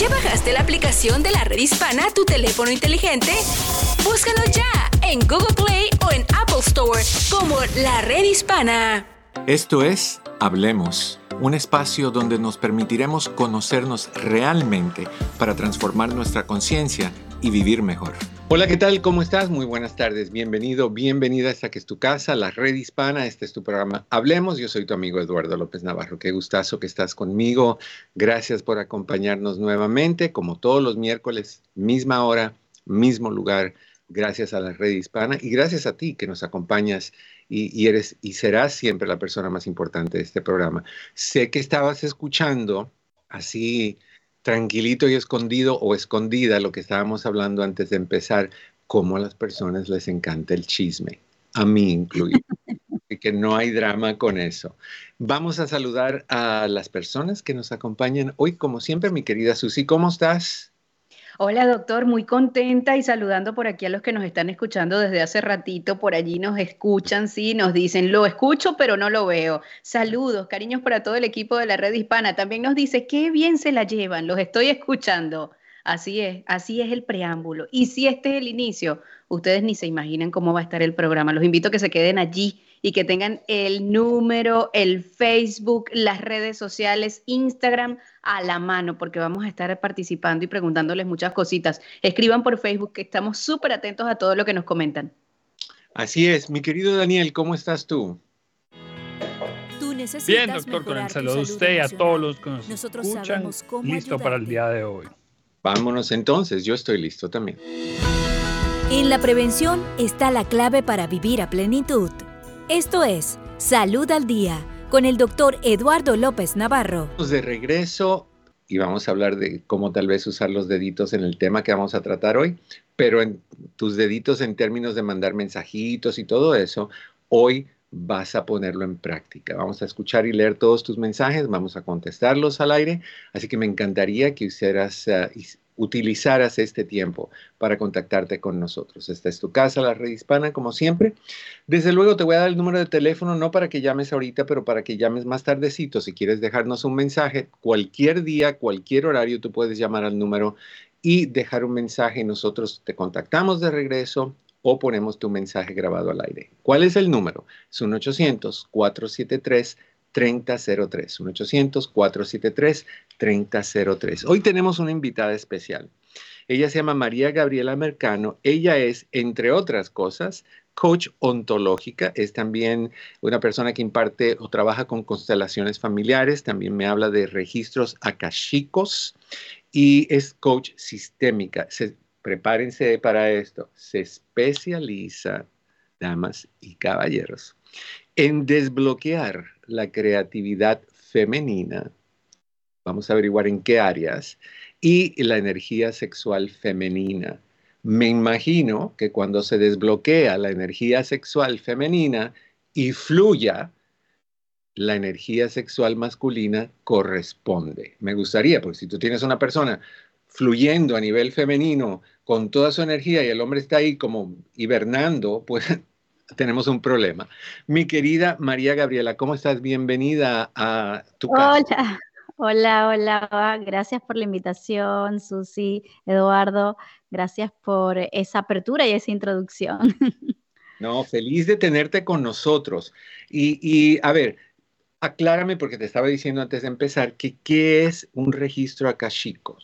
¿Ya bajaste la aplicación de la red hispana a tu teléfono inteligente? Búscanos ya en Google Play o en Apple Store como la red hispana. Esto es Hablemos, un espacio donde nos permitiremos conocernos realmente para transformar nuestra conciencia y vivir mejor. Hola, ¿qué tal? ¿Cómo estás? Muy buenas tardes. Bienvenido, bienvenida a esta que es tu casa, la red hispana. Este es tu programa Hablemos. Yo soy tu amigo Eduardo López Navarro. Qué gustazo que estás conmigo. Gracias por acompañarnos nuevamente, como todos los miércoles, misma hora, mismo lugar. Gracias a la red hispana y gracias a ti que nos acompañas y, y eres y serás siempre la persona más importante de este programa. Sé que estabas escuchando así tranquilito y escondido o escondida lo que estábamos hablando antes de empezar, cómo a las personas les encanta el chisme, a mí incluido. que no hay drama con eso. Vamos a saludar a las personas que nos acompañan hoy, como siempre, mi querida Susi, ¿cómo estás? Hola doctor, muy contenta y saludando por aquí a los que nos están escuchando desde hace ratito, por allí nos escuchan, sí, nos dicen, lo escucho pero no lo veo. Saludos, cariños para todo el equipo de la red hispana. También nos dice, qué bien se la llevan, los estoy escuchando. Así es, así es el preámbulo. Y si este es el inicio, ustedes ni se imaginan cómo va a estar el programa. Los invito a que se queden allí y que tengan el número, el Facebook, las redes sociales, Instagram a la mano, porque vamos a estar participando y preguntándoles muchas cositas. Escriban por Facebook, que estamos súper atentos a todo lo que nos comentan. Así es, mi querido Daniel, ¿cómo estás tú? Bien, doctor, con el saludo de usted y a todos los que nos escuchan, listo para el día de hoy. Vámonos entonces, yo estoy listo también. En la prevención está la clave para vivir a plenitud. Esto es Salud al Día con el doctor Eduardo López Navarro. De regreso y vamos a hablar de cómo tal vez usar los deditos en el tema que vamos a tratar hoy, pero en tus deditos en términos de mandar mensajitos y todo eso, hoy vas a ponerlo en práctica. Vamos a escuchar y leer todos tus mensajes, vamos a contestarlos al aire, así que me encantaría que hicieras, uh, utilizaras este tiempo para contactarte con nosotros. Esta es tu casa, la red hispana, como siempre. Desde luego te voy a dar el número de teléfono, no para que llames ahorita, pero para que llames más tardecito. Si quieres dejarnos un mensaje, cualquier día, cualquier horario, tú puedes llamar al número y dejar un mensaje nosotros te contactamos de regreso o ponemos tu mensaje grabado al aire. ¿Cuál es el número? Es un 800-473. 3003, 1-800-473-3003. Hoy tenemos una invitada especial. Ella se llama María Gabriela Mercano. Ella es, entre otras cosas, coach ontológica. Es también una persona que imparte o trabaja con constelaciones familiares. También me habla de registros akashicos y es coach sistémica. prepárense para esto. Se especializa, damas y caballeros, en desbloquear la creatividad femenina, vamos a averiguar en qué áreas, y la energía sexual femenina. Me imagino que cuando se desbloquea la energía sexual femenina y fluya, la energía sexual masculina corresponde. Me gustaría, porque si tú tienes una persona fluyendo a nivel femenino con toda su energía y el hombre está ahí como hibernando, pues tenemos un problema. Mi querida María Gabriela, ¿cómo estás? Bienvenida a tu casa. Hola, hola, hola. Gracias por la invitación, Susi, Eduardo. Gracias por esa apertura y esa introducción. No, feliz de tenerte con nosotros. Y, y a ver, aclárame porque te estaba diciendo antes de empezar que qué es un registro akashico.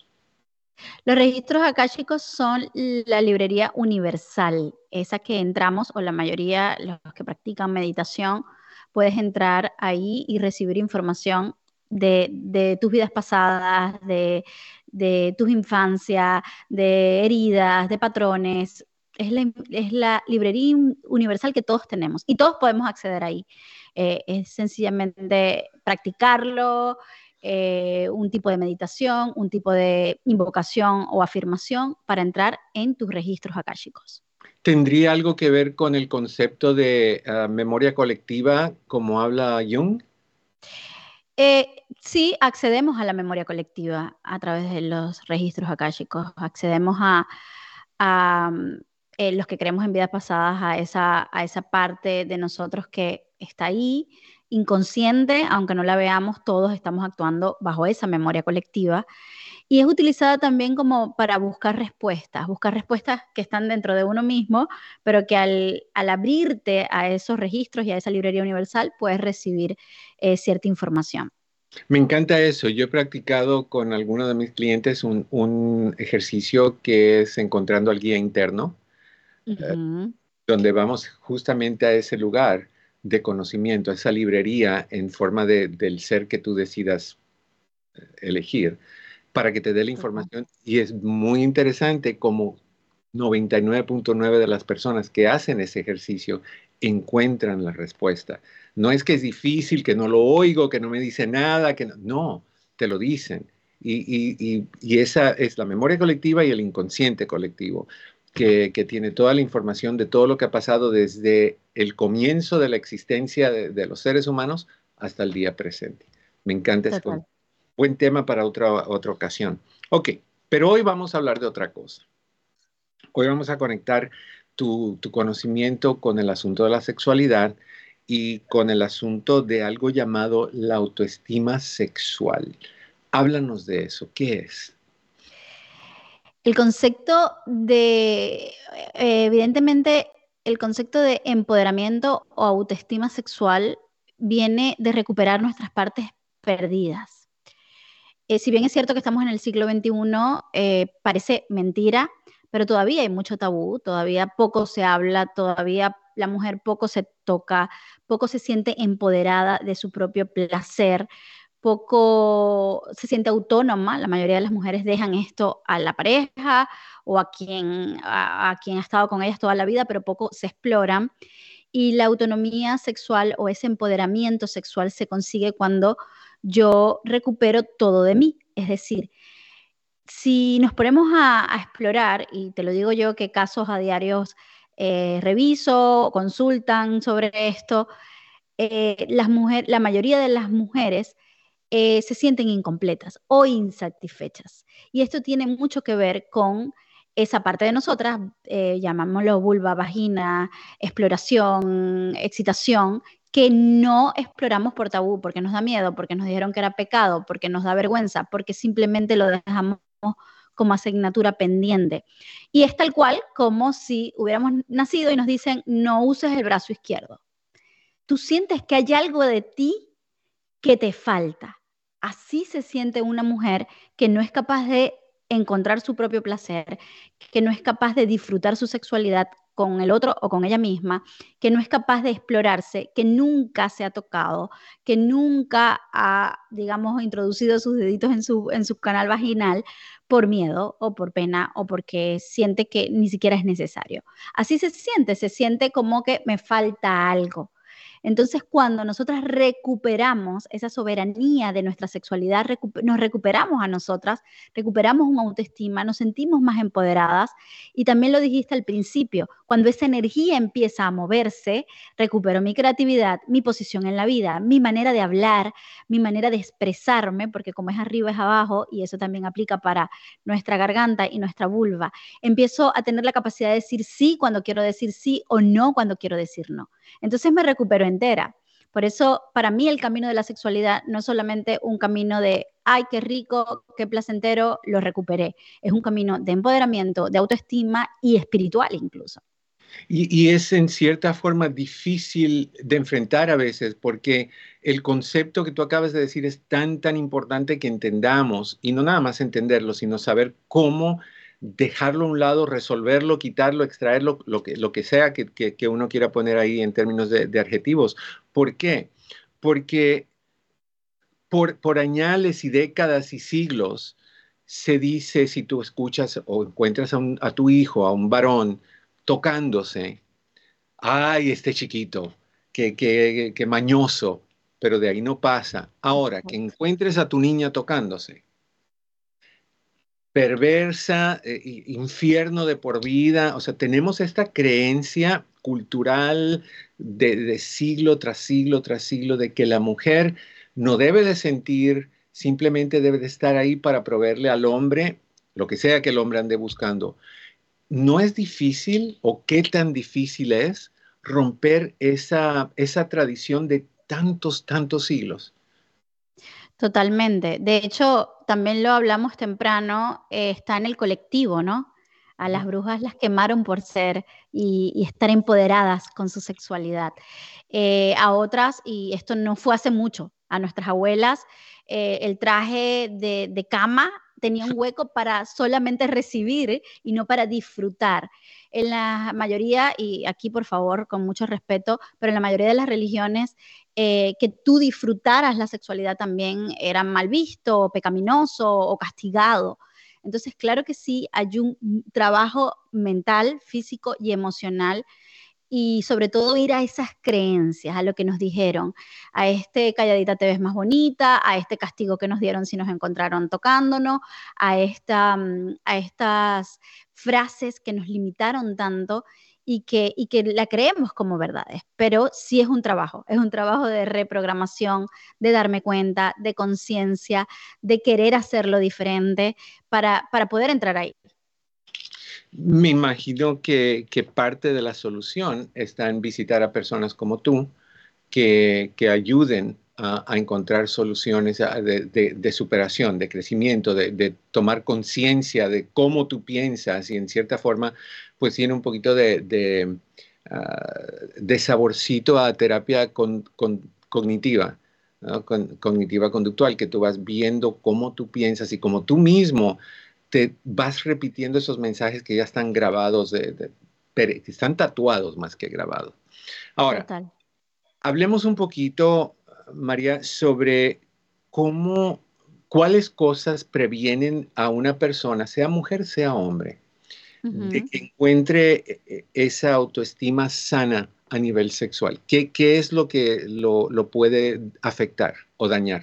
Los registros akáshicos son la librería universal, esa que entramos, o la mayoría, los que practican meditación, puedes entrar ahí y recibir información de, tus vidas pasadas, de, de tus infancias, de heridas, de patrones. Es la, librería universal que todos tenemos y todos podemos acceder ahí. Eh, es sencillamente practicarlo, eh, un tipo de meditación, un tipo de invocación o afirmación para entrar en tus registros akáshicos. ¿Tendría algo que ver con el concepto de ah, memoria colectiva como habla Jung? Eh, sí, accedemos a la memoria colectiva a través de los registros akáshicos. Accedemos a, mm, eh, los que creemos en vidas pasadas, a esa, a esa parte de nosotros que está ahí inconsciente, aunque no la veamos, todos estamos actuando bajo esa memoria colectiva. Y es utilizada también como para buscar respuestas, buscar respuestas que están dentro de uno mismo, pero que al, abrirte a esos registros y a esa librería universal puedes recibir eh, cierta información. Me encanta eso. Yo he practicado con algunos de mis clientes un, ejercicio que es encontrando al guía interno, eh, donde vamos justamente a ese lugar de conocimiento, esa librería en forma de, del ser que tú decidas eh, elegir para que te dé la información. Y es muy interesante como 99.9 de las personas que hacen ese ejercicio encuentran la respuesta. No es que es difícil, que no lo oigo, que no me dice nada, que no, te lo dicen. Y, esa es la memoria colectiva y el inconsciente colectivo, que, tiene toda la información de todo lo que ha pasado desde el comienzo de la existencia de, los seres humanos hasta el día presente. Me encanta ese buen tema para otra, otra ocasión. Ok, pero hoy vamos a hablar de otra cosa. Hoy vamos a conectar tu, conocimiento con el asunto de la sexualidad y con el asunto de algo llamado la autoestima sexual. Háblanos de eso. ¿Qué es? El concepto de, eh, evidentemente, el concepto de empoderamiento o autoestima sexual viene de recuperar nuestras partes perdidas. Eh, si bien es cierto que estamos en el siglo XXI, eh, parece mentira, pero todavía hay mucho tabú, todavía poco se habla, todavía la mujer poco se toca, poco se siente empoderada de su propio placer, poco se siente autónoma. La mayoría de las mujeres dejan esto a la pareja o a quien, a quien ha estado con ellas toda la vida, pero poco se exploran. Y la autonomía sexual o ese empoderamiento sexual se consigue cuando yo recupero todo de mí. Es decir, si nos ponemos a, explorar, y te lo digo yo que casos a diarios eh, reviso, consultan sobre esto, eh, las mujeres, la mayoría de las mujeres eh, se sienten incompletas o insatisfechas. Y esto tiene mucho que ver con esa parte de nosotras, llamámoslo vulva, vagina, exploración, excitación, que no exploramos por tabú, porque nos da miedo, porque nos dijeron que era pecado, porque nos da vergüenza, porque simplemente lo dejamos como asignatura pendiente. Y es tal cual como si hubiéramos nacido y nos dicen, no uses el brazo izquierdo. Tú sientes que hay algo de ti que te falta. Así se siente una mujer que no es capaz de encontrar su propio placer, que no es capaz de disfrutar su sexualidad con el otro o con ella misma, que no es capaz de explorarse, que nunca se ha tocado, que nunca ha, digamos, introducido sus deditos en su, en su canal vaginal por miedo o por pena o porque siente que ni siquiera es necesario. Así se siente, se siente como que me falta algo. Entonces, cuando nosotras recuperamos esa soberanía de nuestra sexualidad, nos recuperamos a nosotras, recuperamos una autoestima, nos sentimos más empoderadas y también lo dijiste al principio, cuando esa energía empieza a moverse, recupero mi creatividad, mi posición en la vida, mi manera de hablar, mi manera de expresarme, porque como es arriba es abajo y eso también aplica para nuestra garganta y nuestra vulva, empiezo a tener la capacidad de decir sí cuando quiero decir sí o no cuando quiero decir no. Entonces me recupero Por eso, para mí, el camino de la sexualidad no es solamente un camino de, ay, qué rico, qué placentero, lo recuperé. Es un camino de empoderamiento, de autoestima y espiritual incluso. Y, es en cierta forma difícil de enfrentar a veces porque el concepto que tú acabas de decir es tan, tan importante que entendamos y no nada más entenderlo, sino saber cómo dejarlo a un lado, resolverlo, quitarlo, extraerlo, lo que, lo que sea que, uno quiera poner ahí en términos de, adjetivos. ¿Por qué? Porque por, por añales y décadas y siglos se dice, si tú escuchas o encuentras a, a tu hijo, a un varón, tocándose, ay, este chiquito, que, que, que mañoso, pero de ahí no pasa. Ahora, que encuentres a tu niña tocándose, perversa, eh, infierno de por vida. O sea, tenemos esta creencia cultural de, siglo tras siglo tras siglo de que la mujer no debe de sentir, simplemente debe de estar ahí para proveerle al hombre lo que sea que el hombre ande buscando. ¿No es difícil o qué tan difícil es romper esa, esa tradición de tantos, tantos siglos. Totalmente. De hecho, también lo hablamos temprano, eh, está en el colectivo, ¿no? A las brujas las quemaron por ser y, estar empoderadas con su sexualidad. Eh, a otras, y esto no fue hace mucho, a nuestras abuelas, eh, el traje de, de, cama tenía un hueco para solamente recibir y no para disfrutar. En la mayoría, y aquí por favor, con mucho respeto, pero en la mayoría de las religiones, eh, que tú disfrutaras la sexualidad también era mal visto, pecaminoso o castigado. Entonces, claro que sí, hay un trabajo mental, físico y emocional y sobre todo ir a esas creencias, a lo que nos dijeron, a este calladita te ves más bonita, a este castigo que nos dieron si nos encontraron tocándonos, a, esta, mm, a estas frases que nos limitaron tanto y que, y que la creemos como verdades, pero sí es un trabajo, es un trabajo de reprogramación, de darme cuenta, de conciencia, de querer hacerlo diferente para, para poder entrar ahí. Me imagino que, parte de la solución está en visitar a personas como tú que, ayuden a, encontrar soluciones de, superación, de crecimiento, de, tomar conciencia de cómo tú piensas y en cierta forma pues tiene un poquito de, uh, saborcito a terapia cognitiva. cognitiva conductual, que tú vas viendo cómo tú piensas y cómo tú mismo te vas repitiendo esos mensajes que ya están grabados, de, están tatuados más que grabados. Ahora, hablemos un poquito María, sobre cómo, cuáles cosas previenen a una persona, sea mujer, sea hombre, de que encuentre eh, eh, esa autoestima sana a nivel sexual. ¿Qué, es lo que lo, puede afectar o dañar?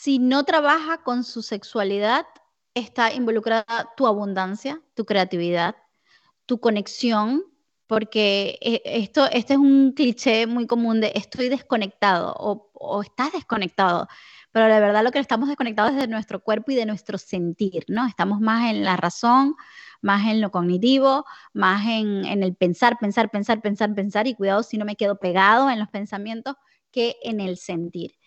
Si no trabaja con su sexualidad, está involucrada tu abundancia, tu creatividad, tu conexión porque eh, esto, este es un cliché muy común de estoy desconectado o, estás desconectado, pero la verdad lo que estamos desconectados es de nuestro cuerpo y de nuestro sentir, ¿no? Estamos más en la razón, más en lo cognitivo, más en, en el pensar, pensar, pensar, pensar, pensar y cuidado si no me quedo pegado en los pensamientos que en el sentir.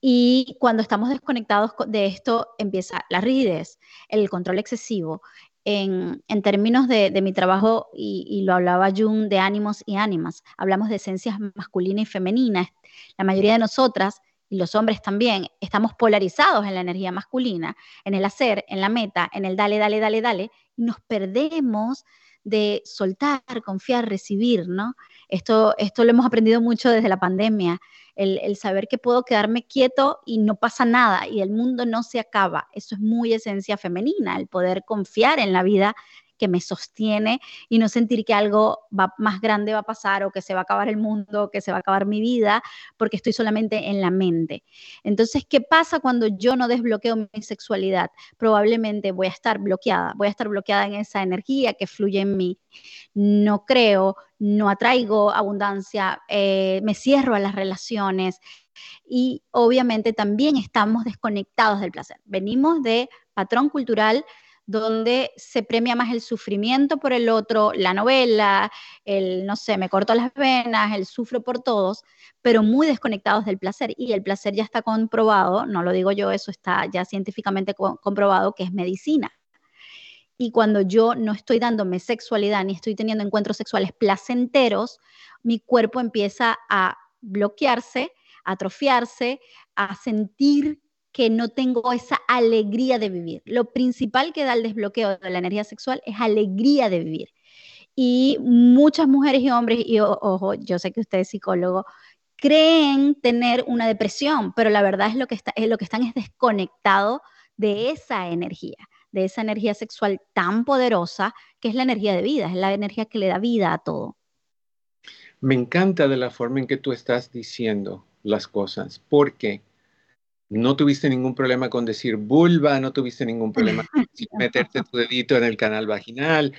Y cuando estamos desconectados de esto, empieza la rigidez, el control excesivo, en, términos de, mi trabajo, y, lo hablaba Jung, de ánimos y ánimas, hablamos de esencias masculinas y femeninas. La mayoría de nosotras, y los hombres también, estamos polarizados en la energía masculina, en el hacer, en la meta, en el dale, dale, dale, dale, y nos perdemos de soltar, confiar, recibir, ¿no? Esto, esto lo hemos aprendido mucho desde la pandemia el, saber que puedo quedarme quieto y no pasa nada y el mundo no se acaba. Eso es muy esencia femenina, el poder confiar en la vida que me sostiene y no sentir que algo va, más grande va a pasar o que se va a acabar el mundo, que se va a acabar mi vida, porque estoy solamente en la mente. Entonces, ¿qué pasa cuando yo no desbloqueo mi sexualidad? Probablemente voy a estar bloqueada, voy a estar bloqueada en esa energía que fluye en mí. No creo, no atraigo abundancia, eh, me cierro a las relaciones y obviamente también estamos desconectados del placer. Venimos de patrón cultural donde se premia más el sufrimiento por el otro, la novela, el, no sé, me corto las venas, el sufro por todos, pero muy desconectados del placer. Y el placer ya está comprobado, no lo digo yo, eso está ya científicamente comprobado que es medicina. Y cuando yo no estoy dándome sexualidad ni estoy teniendo encuentros sexuales placenteros, mi cuerpo empieza a bloquearse, a atrofiarse, a sentir que no tengo esa alegría de vivir. Lo principal que da el desbloqueo de la energía sexual es alegría de vivir. Y muchas mujeres y hombres, y ojo, yo sé que usted es psicólogo, creen tener una depresión, pero la verdad es lo que, está, es lo que están es desconectados de esa energía, de esa energía sexual tan poderosa que es la energía de vida, es la energía que le da vida a todo. Me encanta de la forma en que tú estás diciendo las cosas, porque no tuviste ningún problema con decir vulva, no tuviste ningún problema con meterte tu dedito en el canal vaginal,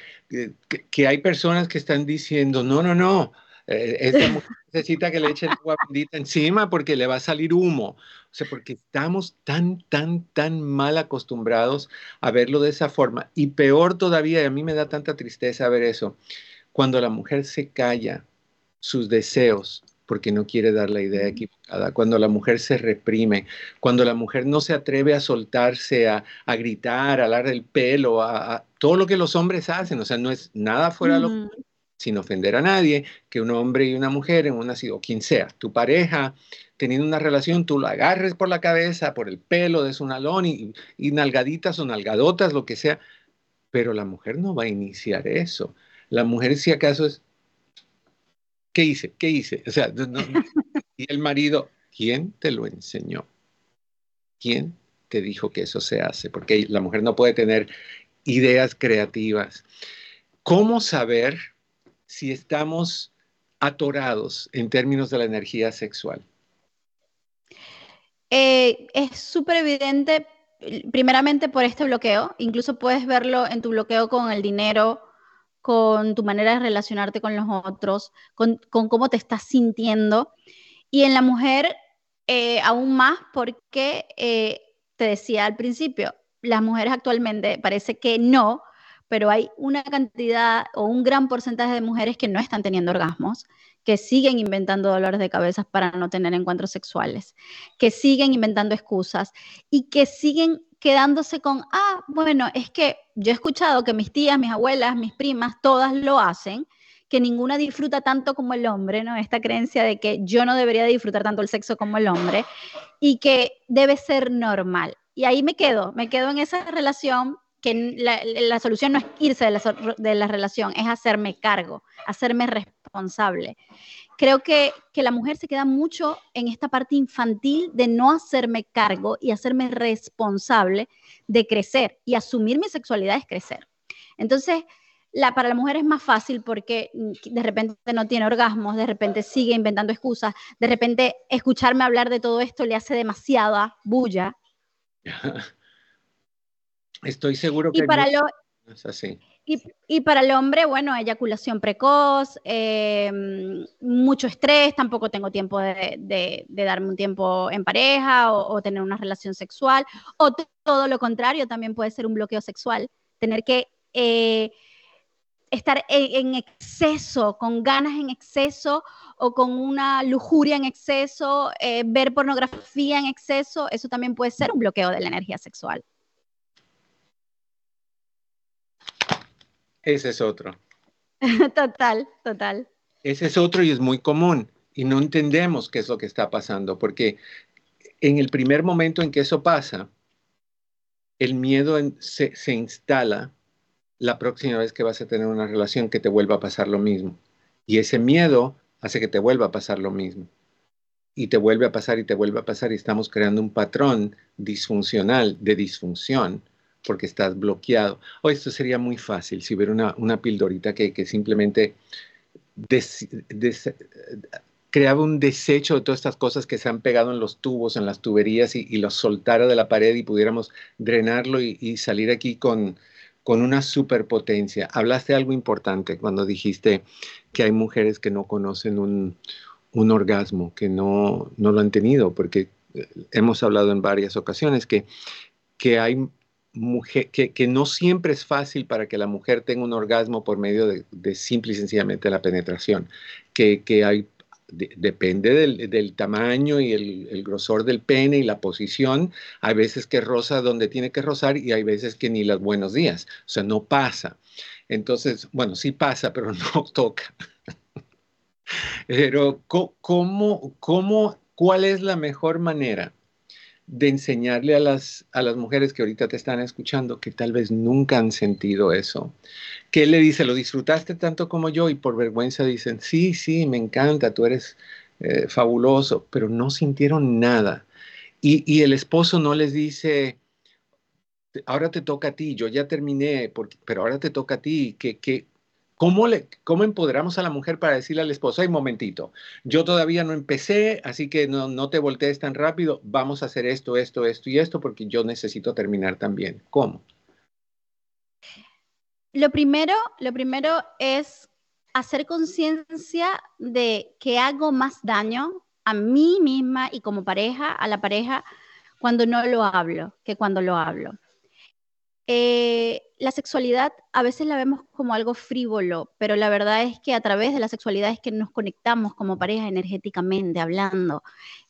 que, hay personas que están diciendo, no, no, no, eh, esta mujer necesita que le echen agua bendita encima porque le va a salir humo. O sea, porque estamos tan, tan, tan mal acostumbrados a verlo de esa forma. Y peor todavía, y a mí me da tanta tristeza ver eso, cuando la mujer se calla sus deseos porque no quiere dar la idea equivocada, cuando la mujer se reprime, cuando la mujer no se atreve a soltarse, a, gritar, a hablar del pelo, a, todo lo que los hombres hacen, o sea, no es nada fuera de lo sin ofender a nadie, que un hombre y una mujer en una o quien sea, tu pareja, teniendo una relación, tú lo agarres por la cabeza, por el pelo de su nalón y, y nalgaditas o nalgadotas, lo que sea, pero la mujer no va a iniciar eso. La mujer si acaso es, ¿qué hice? ¿Qué hice? O sea, y el marido, ¿quién te lo enseñó? ¿Quién te dijo que eso se hace? Porque la mujer no puede tener ideas creativas. ¿Cómo saber si estamos atorados en términos de la energía sexual? Eh, es súper evidente, primeramente por este bloqueo, incluso puedes verlo en tu bloqueo con el dinero, con tu manera de relacionarte con los otros, con, cómo te estás sintiendo. Y en la mujer, eh, aún más porque, eh, te decía al principio, las mujeres actualmente parece que no, pero hay una cantidad o un gran porcentaje de mujeres que no están teniendo orgasmos, que siguen inventando dolores de cabeza para no tener encuentros sexuales, que siguen inventando excusas y que siguen quedándose con, ah, bueno, es que yo he escuchado que mis tías, mis abuelas, mis primas, todas lo hacen, que ninguna disfruta tanto como el hombre, ¿no? Esta creencia de que yo no debería disfrutar tanto el sexo como el hombre y que debe ser normal. Y ahí me quedo, me quedo en esa relación que la, solución no es irse de la, de la, relación, es hacerme cargo, hacerme responsable creo que, la mujer se queda mucho en esta parte infantil de no hacerme cargo y hacerme responsable de crecer y asumir mi sexualidad es crecer. Entonces, la, para la mujer es más fácil porque de repente no tiene orgasmos, de repente sigue inventando excusas, de repente escucharme hablar de todo esto le hace demasiada bulla. Estoy seguro que... Y para lo, es así. Y, para el hombre, bueno, eyaculación precoz, em, mucho estrés, tampoco tengo tiempo de, darme un tiempo en pareja o, tener una relación sexual, o todo lo contrario, también puede ser un bloqueo sexual, tener que eh, estar en, exceso, con ganas en exceso o con una lujuria en exceso, eh, ver pornografía en exceso, eso también puede ser un bloqueo de la energía sexual. Ese es otro. total, total. Ese es otro y es muy común y no entendemos qué es lo que está pasando porque en el primer momento en que eso pasa, el miedo se, se instala la próxima vez que vas a tener una relación que te vuelva a pasar lo mismo. Y ese miedo hace que te vuelva a pasar lo mismo. Y te vuelve a pasar y te vuelve a pasar y estamos creando un patrón disfuncional de disfunción porque estás bloqueado. O esto sería muy fácil si hubiera una, una pildorita que, que simplemente creaba un desecho de todas estas cosas que se han pegado en los tubos, en las tuberías y, los soltara de la pared y pudiéramos drenarlo y, salir aquí con, con una superpotencia. Hablaste algo importante cuando dijiste que hay mujeres que no conocen un, un orgasmo, que no, no, lo han tenido, porque eh, hemos hablado en varias ocasiones que, que hay que, no siempre es fácil para que la mujer tenga un orgasmo por medio de, simple y sencillamente la penetración, que, hay, depende del, tamaño y el, grosor del pene y la posición, hay veces que rosa donde tiene que rozar y hay veces que ni los buenos días, o sea, no pasa. Entonces, bueno, sí pasa, pero no toca. Pero, ¿cómo, cómo, cuál es la mejor manera? De enseñarle a las, a las mujeres que ahorita te están escuchando que tal vez nunca han sentido eso. Que él le dice, lo disfrutaste tanto como yo y por vergüenza dicen, sí, sí, me encanta, tú eres eh, fabuloso, pero no sintieron nada. Y, el esposo no les dice, ahora te toca a ti, yo ya terminé, pero ahora te toca a ti, que, que ¿Cómo, le, ¿Cómo empoderamos a la mujer para decirle al esposo, ay, momentito, yo todavía no empecé, así que no, no te voltees tan rápido, vamos a hacer esto, esto, esto y esto, porque yo necesito terminar también? ¿Cómo? Lo primero, lo primero es hacer conciencia de que hago más daño a mí misma y como pareja, a la pareja, cuando no lo hablo, que cuando lo hablo. Eh, la sexualidad a veces la vemos como algo frívolo, pero la verdad es que a través de la sexualidad es que nos conectamos como pareja energéticamente hablando.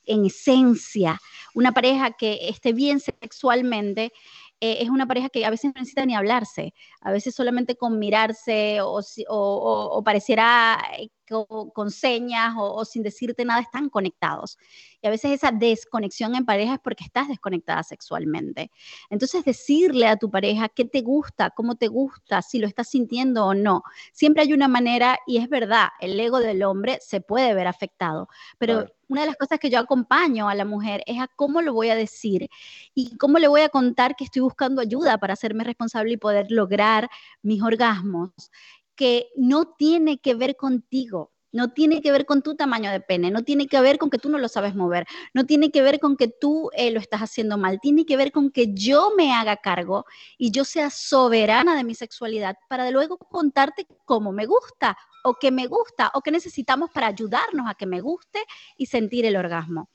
En esencia, una pareja que esté bien sexualmente eh, es una pareja que a veces no necesita ni hablarse, a veces solamente con mirarse o, pareciera con, señas o, sin decirte nada están conectados. Y a veces esa desconexión en pareja es porque estás desconectada sexualmente. Entonces decirle a tu pareja qué te gusta, cómo te gusta, si lo estás sintiendo o no. Siempre hay una manera, y es verdad, el ego del hombre se puede ver afectado, pero una de las cosas que yo acompaño a la mujer es a cómo lo voy a decir y cómo le voy a contar que estoy buscando ayuda para hacerme responsable y poder lograr mis orgasmos, que no tiene que ver contigo, no tiene que ver con tu tamaño de pene, no tiene que ver con que tú no lo sabes mover, no tiene que ver con que tú eh, lo estás haciendo mal, tiene que ver con que yo me haga cargo y yo sea soberana de mi sexualidad para luego contarte cómo me gusta o qué me gusta o qué necesitamos para ayudarnos a que me guste y sentir el orgasmo.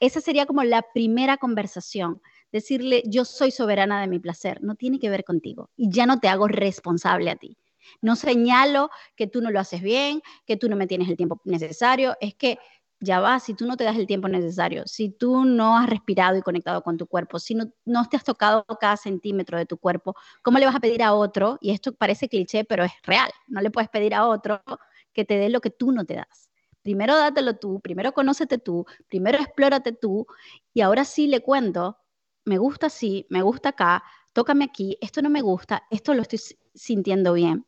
Esa sería como la primera conversación. Decirle, yo soy soberana de mi placer, no tiene que ver contigo y ya no te hago responsable a ti. No señalo que tú no lo haces bien, que tú no me tienes el tiempo necesario, es que ya va, si tú no te das el tiempo necesario, si tú no has respirado y conectado con tu cuerpo, si no, no te has tocado cada centímetro de tu cuerpo, ¿cómo le vas a pedir a otro? Y esto parece cliché, pero es real. No le puedes pedir a otro que te dé lo que tú no te das. Primero dátelo tú, primero conócete tú, primero explórate tú y ahora sí le cuento, me gusta así, me gusta acá, tócame aquí, esto no me gusta, esto lo estoy sintiendo bien.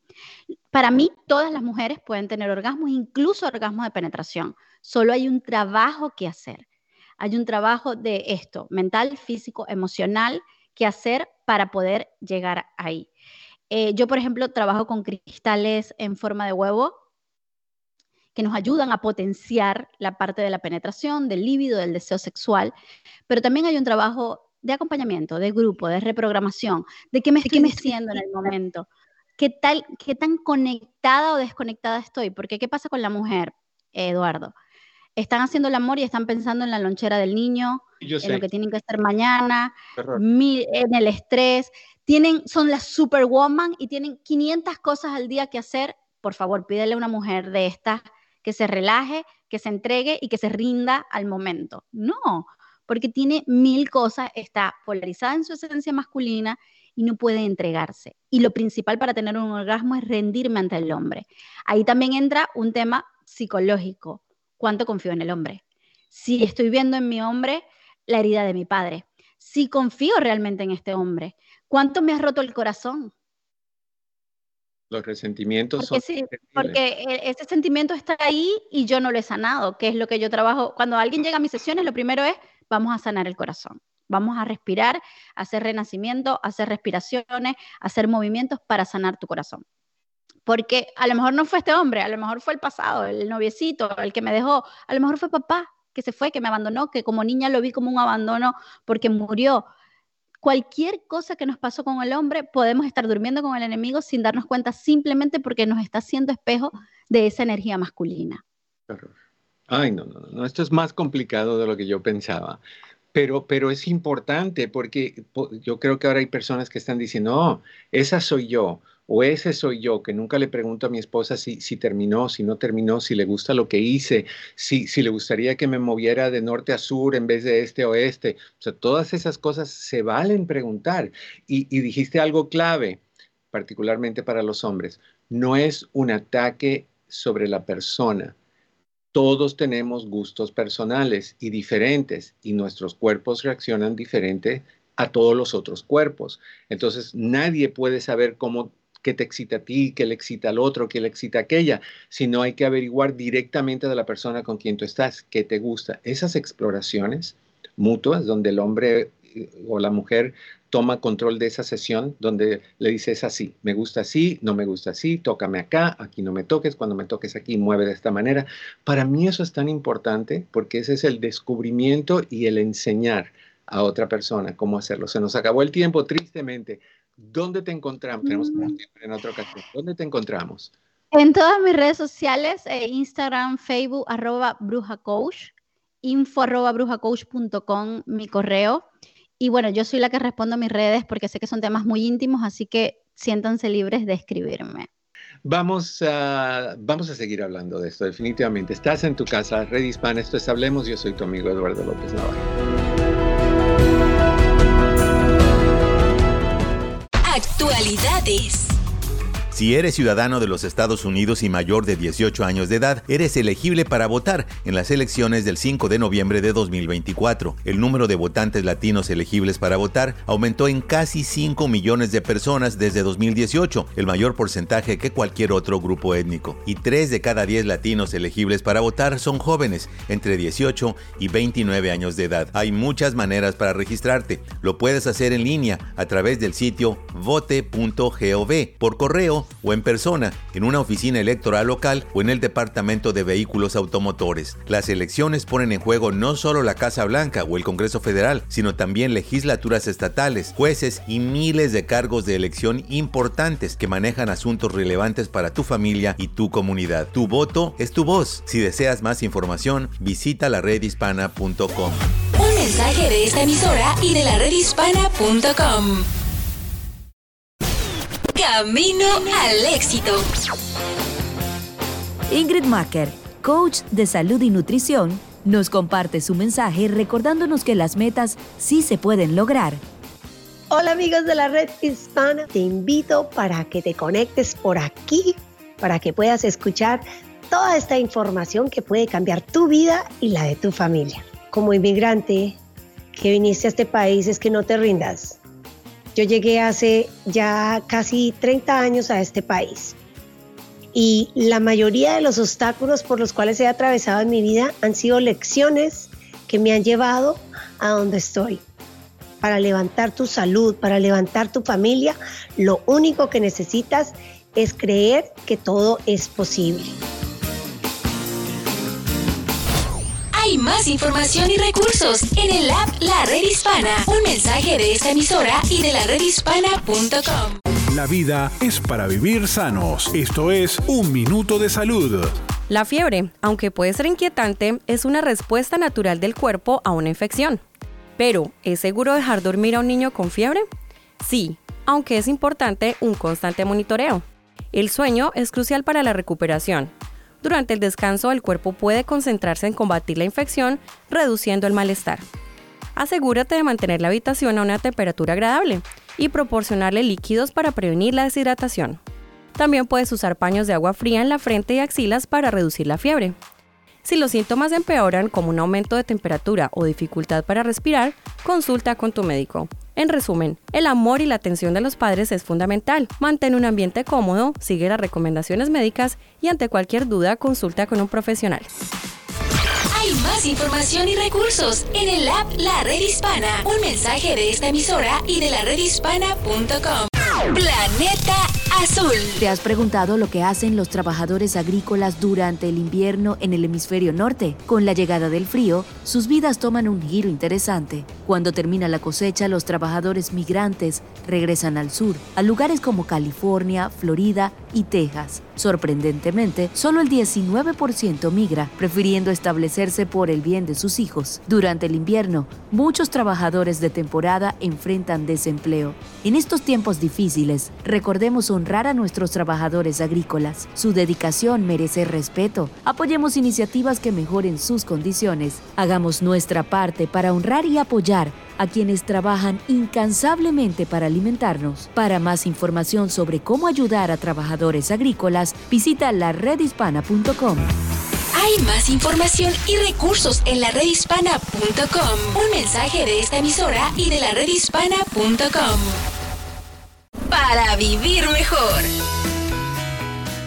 Para mí, todas las mujeres pueden tener orgasmos, incluso orgasmos de penetración. Solo hay un trabajo que hacer. Hay un trabajo de esto, mental, físico, emocional, que hacer para poder llegar ahí. Eh, yo, por ejemplo, trabajo con cristales en forma de huevo que nos ayudan a potenciar la parte de la penetración, del líbido, del deseo sexual, pero también hay un trabajo de acompañamiento, de grupo, de reprogramación, de qué me estoy diciendo en el momento, qué tal, qué tan conectada o desconectada estoy, porque qué pasa con la mujer, Eduardo. Están haciendo el amor y están pensando en la lonchera del niño, en lo que tienen que hacer mañana, en el estrés. Tienen, son la superwoman y tienen 500 cosas al día que hacer. Por favor, pídele a una mujer de estas que se relaje, que se entregue y que se rinda al momento. No, porque tiene mil cosas, está polarizada en su esencia masculina y no puede entregarse. Y lo principal para tener un orgasmo es rendirme ante el hombre. Ahí también entra un tema psicológico. ¿Cuánto confío en el hombre? Si estoy viendo en mi hombre la herida de mi padre. Si confío realmente en este hombre. ¿Cuánto me ha roto el corazón? Los resentimientos porque son. porque e, ese sentimiento está ahí y yo no lo he sanado, que es lo que yo trabajo. Cuando alguien llega a mis sesiones, lo primero es vamos a sanar el corazón. Vamos a respirar, hacer renacimiento, hacer respiraciones, hacer movimientos para sanar tu corazón. Porque a lo mejor no fue este hombre, a lo mejor fue el pasado, el noviecito, el que me dejó, a lo mejor fue papá que se fue, que me abandonó, que como niña lo vi como un abandono porque murió. Cualquier cosa que nos pasó con el hombre, podemos estar durmiendo con el enemigo sin darnos cuenta simplemente porque nos está haciendo espejo de esa energía masculina. Ay, no, no, no, esto es más complicado de lo que yo pensaba. Pero, pero es importante porque yo creo que ahora hay personas que están diciendo, oh, esa soy yo o ese soy yo, que nunca le pregunto a mi esposa si, si terminó, si no terminó, si le gusta lo que hice, si, si le gustaría que me moviera de norte a sur en vez de este a oeste. O sea, todas esas cosas se valen preguntar. Y, y dijiste algo clave, particularmente para los hombres. No es un ataque sobre la persona todos tenemos gustos personales y diferentes y nuestros cuerpos reaccionan diferente a todos los otros cuerpos. Entonces, nadie puede saber cómo qué te excita a ti, qué le excita al otro, qué le excita a aquella, sino hay que averiguar directamente de la persona con quien tú estás, qué te gusta. Esas exploraciones mutuas donde el hombre eh, o la mujer toma control de esa sesión donde le dices así, me gusta así, no me gusta así, tócame acá, aquí no me toques, cuando me toques aquí mueve de esta manera. Para mí eso es tan importante porque ese es el descubrimiento y el enseñar a otra persona cómo hacerlo. Se nos acabó el tiempo, tristemente. ¿Dónde te encontramos? Tenemos mm. en otra ocasión. ¿Dónde te encontramos? En todas mis redes sociales, eh, Instagram, Facebook, arroba brujacoach, info arroba brujacoach.com, mi correo Y bueno, yo soy la que respondo a mis redes porque sé que son temas muy íntimos, así que siéntanse libres de escribirme. Vamos a, vamos a seguir hablando de esto, definitivamente. Estás en tu casa, Red Hispana, esto es Hablemos, yo soy tu amigo Eduardo López Navarro. Actualidades. Si eres ciudadano de los Estados Unidos y mayor de 18 años de edad, eres elegible para votar en las elecciones del 5 de noviembre de 2024. El número de votantes latinos elegibles para votar aumentó en casi 5 millones de personas desde 2018, el mayor porcentaje que cualquier otro grupo étnico. Y 3 de cada 10 latinos elegibles para votar son jóvenes, entre 18 y 29 años de edad. Hay muchas maneras para registrarte. Lo puedes hacer en línea a través del sitio vote.gov, por correo o en persona, en una oficina electoral local o en el Departamento de Vehículos Automotores. Las elecciones ponen en juego no solo la Casa Blanca o el Congreso Federal, sino también legislaturas estatales, jueces y miles de cargos de elección importantes que manejan asuntos relevantes para tu familia y tu comunidad. Tu voto es tu voz. Si deseas más información, visita la. Un mensaje de esta emisora y de la redhispana.com. Camino al éxito. Ingrid Macker, coach de salud y nutrición, nos comparte su mensaje recordándonos que las metas sí se pueden lograr. Hola amigos de la red hispana, te invito para que te conectes por aquí, para que puedas escuchar toda esta información que puede cambiar tu vida y la de tu familia. Como inmigrante que viniste a este país es que no te rindas, yo llegué hace ya casi 30 años a este país y la mayoría de los obstáculos por los cuales he atravesado en mi vida han sido lecciones que me han llevado a donde estoy. Para levantar tu salud, para levantar tu familia, lo único que necesitas es creer que todo es posible. Hay más información y recursos en el app La Red Hispana. Un mensaje de esta emisora y de la redhispana.com. La vida es para vivir sanos. Esto es Un Minuto de Salud. La fiebre, aunque puede ser inquietante, es una respuesta natural del cuerpo a una infección. Pero, ¿es seguro dejar dormir a un niño con fiebre? Sí, aunque es importante un constante monitoreo. El sueño es crucial para la recuperación, durante el descanso, el cuerpo puede concentrarse en combatir la infección, reduciendo el malestar. Asegúrate de mantener la habitación a una temperatura agradable y proporcionarle líquidos para prevenir la deshidratación. También puedes usar paños de agua fría en la frente y axilas para reducir la fiebre. Si los síntomas empeoran como un aumento de temperatura o dificultad para respirar, consulta con tu médico. En resumen, el amor y la atención de los padres es fundamental. Mantén un ambiente cómodo, sigue las recomendaciones médicas y ante cualquier duda consulta con un profesional. Hay más información y recursos en el app La Red Hispana. Un mensaje de esta emisora y de la redhispana.com. Planeta Azul. ¿Te has preguntado lo que hacen los trabajadores agrícolas durante el invierno en el hemisferio norte? Con la llegada del frío, sus vidas toman un giro interesante. Cuando termina la cosecha, los trabajadores migrantes regresan al sur, a lugares como California, Florida y Texas. Sorprendentemente, solo el 19% migra, prefiriendo establecerse por el bien de sus hijos. Durante el invierno, muchos trabajadores de temporada enfrentan desempleo. En estos tiempos difíciles, recordemos honrar a nuestros trabajadores agrícolas. Su dedicación merece respeto. Apoyemos iniciativas que mejoren sus condiciones. Hagamos nuestra parte para honrar y apoyar a quienes trabajan incansablemente para alimentarnos. Para más información sobre cómo ayudar a trabajadores agrícolas, visita la redhispana.com. Hay más información y recursos en la redhispana.com. Un mensaje de esta emisora y de la redhispana.com. Para vivir mejor.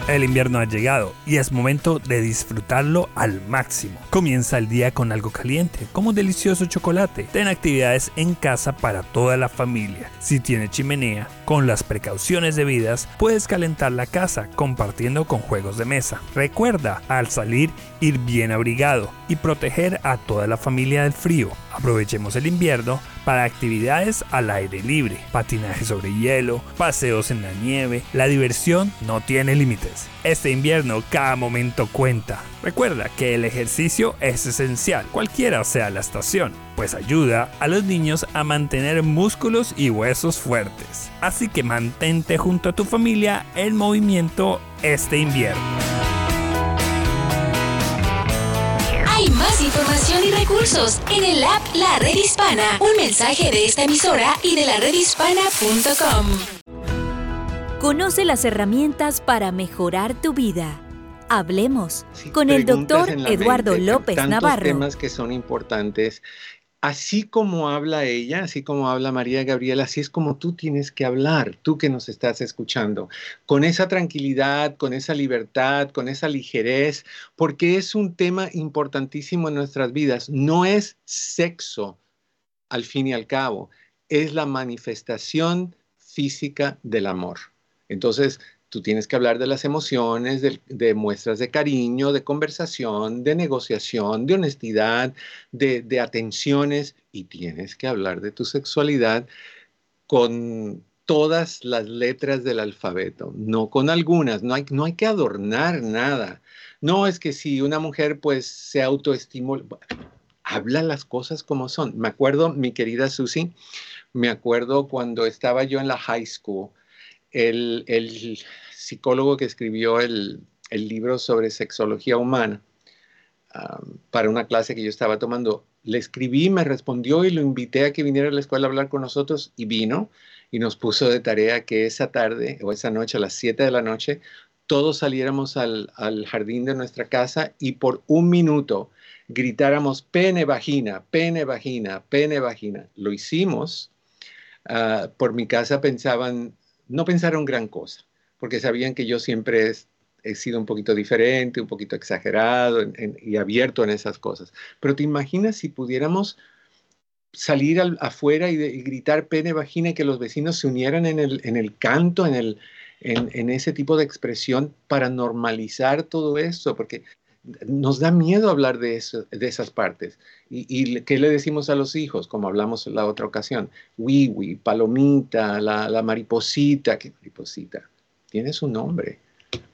El invierno ha llegado y es momento de disfrutarlo al máximo. Comienza el día con algo caliente, como un delicioso chocolate. Ten actividades en casa para toda la familia. Si tiene chimenea, con las precauciones debidas, puedes calentar la casa compartiendo con juegos de mesa. Recuerda, al salir, ir bien abrigado y proteger a toda la familia del frío. Aprovechemos el invierno para actividades al aire libre, patinaje sobre hielo, paseos en la nieve. La diversión no tiene límites. Este invierno cada momento cuenta. Recuerda que el ejercicio es esencial, cualquiera sea la estación, pues ayuda a los niños a mantener músculos y huesos fuertes. Así que mantente junto a tu familia en movimiento este invierno. Hay más información y recursos en el app La Red Hispana. Un mensaje de esta emisora y de la redhispana.com. Conoce las herramientas para mejorar tu vida. Hablemos con el doctor Eduardo López tantos Navarro. temas que son importantes. Así como habla ella, así como habla María Gabriela, así es como tú tienes que hablar, tú que nos estás escuchando, con esa tranquilidad, con esa libertad, con esa ligerez, porque es un tema importantísimo en nuestras vidas. No es sexo, al fin y al cabo, es la manifestación física del amor. Entonces, tú tienes que hablar de las emociones, de, muestras de cariño, de conversación, de negociación, de honestidad, de, atenciones y tienes que hablar de tu sexualidad con todas las letras del alfabeto, no con algunas, no hay, no hay que adornar nada. No es que si una mujer pues se autoestimula, habla las cosas como son. Me acuerdo, mi querida Susie, me acuerdo cuando estaba yo en la high school, el, el psicólogo que escribió el, el, libro sobre sexología humana um, para una clase que yo estaba tomando, le escribí, me respondió y lo invité a que viniera a la escuela a hablar con nosotros y vino y nos puso de tarea que esa tarde o esa noche a las 7 de la noche todos saliéramos al, al jardín de nuestra casa y por un minuto gritáramos pene vagina, pene vagina, pene vagina. Lo hicimos. Uh, por mi casa pensaban, no pensaron gran cosa, porque sabían que yo siempre he, sido un poquito diferente, un poquito exagerado y abierto en esas cosas. Pero te imaginas si pudiéramos salir al, afuera y, gritar pene vagina y que los vecinos se unieran en el, canto, en, en ese tipo de expresión para normalizar todo esto, porque nos da miedo hablar de, eso, de esas partes. Y, ¿Y, qué le decimos a los hijos? Como hablamos en la otra ocasión. Wiwi, palomita, la, la, mariposita. ¿Qué mariposita? Tiene su nombre.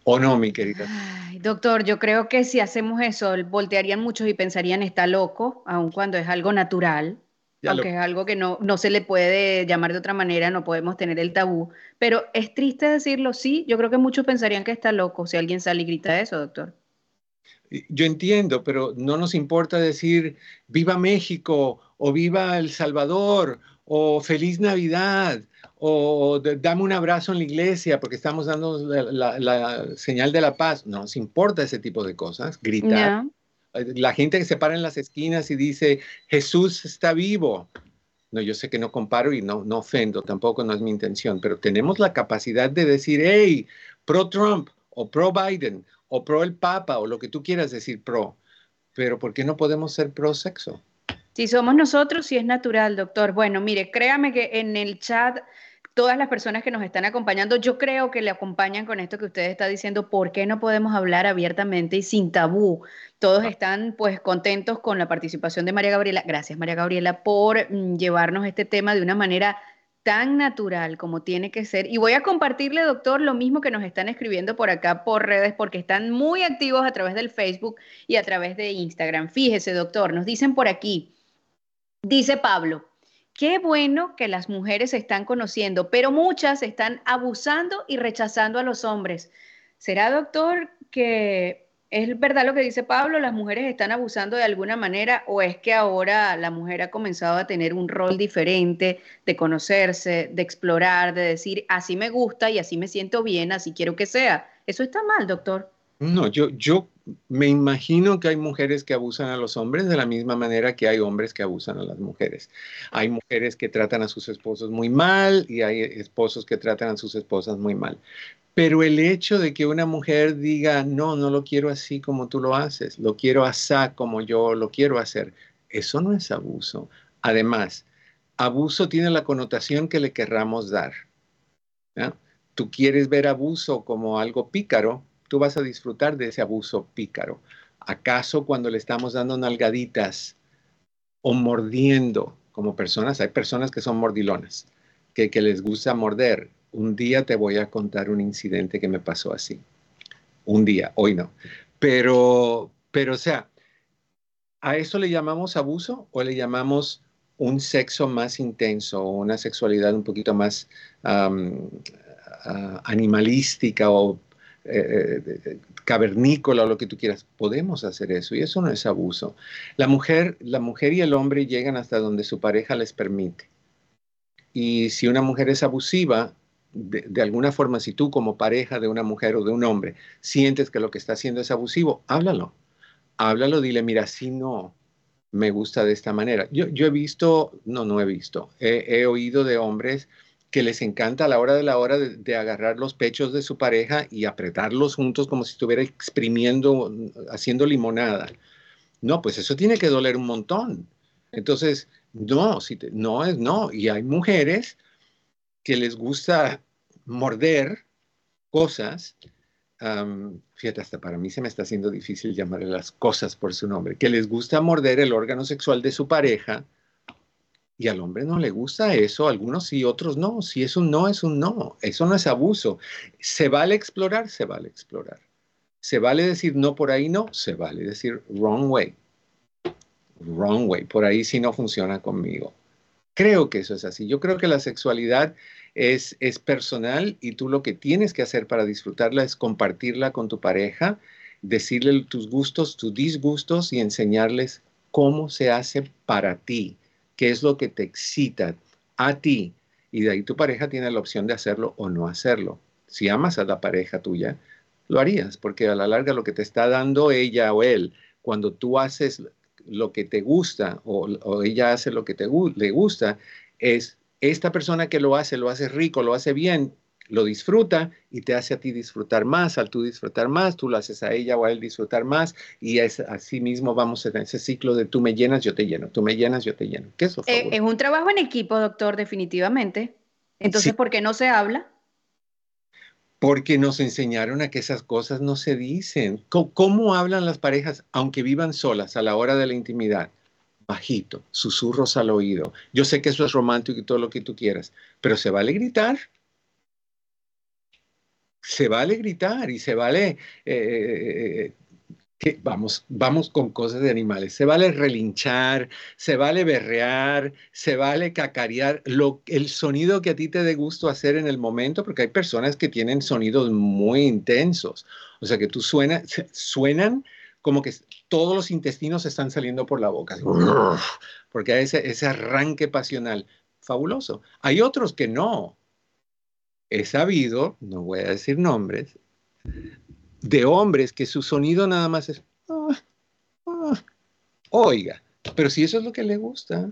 ¿O no, mi querida? Ay, doctor, yo creo que si hacemos eso, voltearían muchos y pensarían está loco, aun cuando es algo natural. Ya aunque lo... es algo que no, no se le puede llamar de otra manera, no podemos tener el tabú. Pero es triste decirlo, sí. Yo creo que muchos pensarían que está loco si alguien sale y grita eso, doctor. Yo entiendo, pero no nos importa decir viva México o viva El Salvador o feliz Navidad o dame un abrazo en la iglesia porque estamos dando la, la, la señal de la paz. No nos importa ese tipo de cosas, gritar. Yeah. La gente que se para en las esquinas y dice Jesús está vivo. No, yo sé que no comparo y no, no ofendo, tampoco no es mi intención, pero tenemos la capacidad de decir, hey, pro Trump o pro Biden o pro el Papa o lo que tú quieras decir pro, pero ¿por qué no podemos ser pro sexo? Si somos nosotros, sí es natural, doctor. Bueno, mire, créame que en el chat todas las personas que nos están acompañando, yo creo que le acompañan con esto que usted está diciendo, ¿por qué no podemos hablar abiertamente y sin tabú? Todos están pues contentos con la participación de María Gabriela. Gracias María Gabriela por mm, llevarnos este tema de una manera tan natural como tiene que ser. Y voy a compartirle, doctor, lo mismo que nos están escribiendo por acá por redes, porque están muy activos a través del Facebook y a través de Instagram. Fíjese, doctor, nos dicen por aquí, dice Pablo, qué bueno que las mujeres se están conociendo, pero muchas están abusando y rechazando a los hombres. ¿Será, doctor, que ¿Es verdad lo que dice Pablo? ¿Las mujeres están abusando de alguna manera o es que ahora la mujer ha comenzado a tener un rol diferente de conocerse, de explorar, de decir, así me gusta y así me siento bien, así quiero que sea? ¿Eso está mal, doctor? No, yo, yo me imagino que hay mujeres que abusan a los hombres de la misma manera que hay hombres que abusan a las mujeres. Hay mujeres que tratan a sus esposos muy mal y hay esposos que tratan a sus esposas muy mal. Pero el hecho de que una mujer diga, no, no lo quiero así como tú lo haces, lo quiero así como yo lo quiero hacer, eso no es abuso. Además, abuso tiene la connotación que le querramos dar. Tú quieres ver abuso como algo pícaro, tú vas a disfrutar de ese abuso pícaro. ¿Acaso cuando le estamos dando nalgaditas o mordiendo como personas. Hay personas que son mordilonas, que, les gusta morder. Un día te voy a contar un incidente que me pasó así. Un día, hoy no. Pero, pero o sea, ¿a eso le llamamos abuso o le llamamos un sexo más intenso o una sexualidad un poquito más animalística o eh, eh, cavernícola o lo que tú quieras, podemos hacer eso y eso no es abuso. La mujer, la mujer y el hombre llegan hasta donde su pareja les permite. Y si una mujer es abusiva, de, alguna forma, si tú como pareja de una mujer o de un hombre sientes que lo que está haciendo es abusivo, háblalo. Háblalo, dile, mira, si no, me gusta de esta manera. Yo, he visto, no, no he visto, he oído de hombres que les encanta a la hora de la hora de, agarrar los pechos de su pareja y apretarlos juntos como si estuviera exprimiendo, haciendo limonada. No, pues eso tiene que doler un montón. Entonces, no, si no es no. Y hay mujeres que les gusta morder cosas. fíjate, hasta para mí se me está haciendo difícil llamarle las cosas por su nombre. Que les gusta morder el órgano sexual de su pareja y al hombre no le gusta eso, algunos sí, otros no. Si es un no, es un no. Eso no es abuso. ¿Se vale explorar? Se vale explorar. ¿Se vale decir no por ahí? No. Se vale decir wrong way. Wrong way. Por ahí sí no funciona conmigo. Creo que eso es así. Yo creo que la sexualidad es, es personal y tú lo que tienes que hacer para disfrutarla es compartirla con tu pareja, decirle tus gustos, tus disgustos y enseñarles cómo se hace para ti qué es lo que te excita a ti. Y de ahí tu pareja tiene la opción de hacerlo o no hacerlo. Si amas a la pareja tuya, lo harías, porque a la larga lo que te está dando ella o él, cuando tú haces lo que te gusta o, ella hace lo que te, le gusta, es esta persona que lo hace, lo hace rico, lo hace bien, lo disfruta y te hace a ti disfrutar más. Al tú disfrutar más, tú lo haces a ella o a él disfrutar más y es, así mismo vamos en ese ciclo de tú me llenas, yo te lleno, tú me llenas, yo te lleno. ¿Qué es, eh, es un trabajo en equipo, doctor, definitivamente. Entonces, ¿por qué no se habla? Porque nos enseñaron a que esas cosas no se dicen. ¿Cómo, hablan las parejas, aunque vivan solas, a la hora de la intimidad? Bajito, susurros al oído. Yo sé que eso es romántico y todo lo que tú quieras, pero se vale gritar se vale gritar y se vale, eh, que vamos, vamos con cosas de animales, se vale relinchar, se vale berrear, se vale cacarear, lo, el sonido que a ti te dé gusto hacer en el momento, porque hay personas que tienen sonidos muy intensos, o sea que tú suena, suenan como que todos los intestinos están saliendo por la boca, porque hay ese, ese arranque pasional, fabuloso. Hay otros que no, he sabido, no voy a decir nombres, de hombres que su sonido nada más es, ah, ah". oiga, pero si eso es lo que le gusta,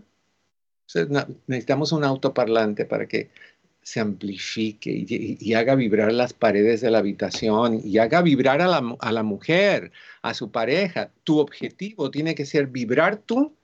necesitamos un autoparlante para que se amplifique y, haga vibrar las paredes de la habitación y haga vibrar a la, a la mujer, a su pareja. Tu objetivo tiene que ser vibrar tú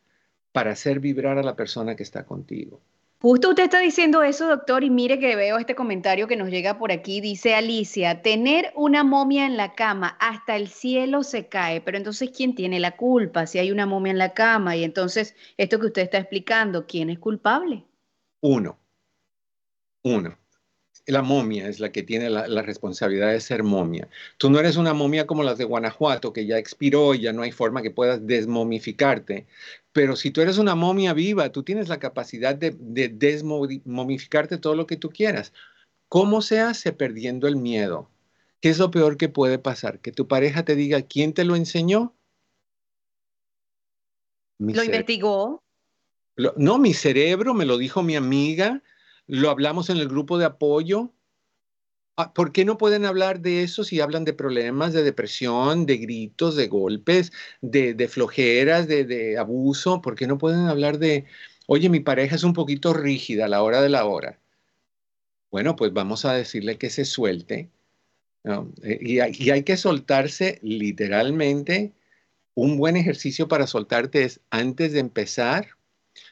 para hacer vibrar a la persona que está contigo. Justo usted está diciendo eso, doctor, y mire que veo este comentario que nos llega por aquí. Dice Alicia, tener una momia en la cama, hasta el cielo se cae, pero entonces, ¿quién tiene la culpa si hay una momia en la cama? Y entonces, esto que usted está explicando, ¿quién es culpable? Uno, uno. La momia es la que tiene la, la, responsabilidad de ser momia. Tú no eres una momia como las de Guanajuato, que ya expiró y ya no hay forma que puedas desmomificarte. Pero si tú eres una momia viva, tú tienes la capacidad de, desmomificarte todo lo que tú quieras. ¿Cómo se hace perdiendo el miedo? ¿Qué es lo peor que puede pasar? Que tu pareja te diga, ¿quién te lo enseñó? ¿Lo investigó? no, mi cerebro me lo dijo mi amiga, lo hablamos en el grupo de apoyo, Ah, ¿Por qué no pueden hablar de eso si hablan de problemas de depresión, de gritos, de golpes, de, flojeras, de, abuso? ¿Por qué no pueden hablar de, oye, mi pareja es un poquito rígida a la hora de la hora? Bueno, pues vamos a decirle que se suelte. Eh, y, y hay que soltarse literalmente. Un buen ejercicio para soltarte es antes de empezar,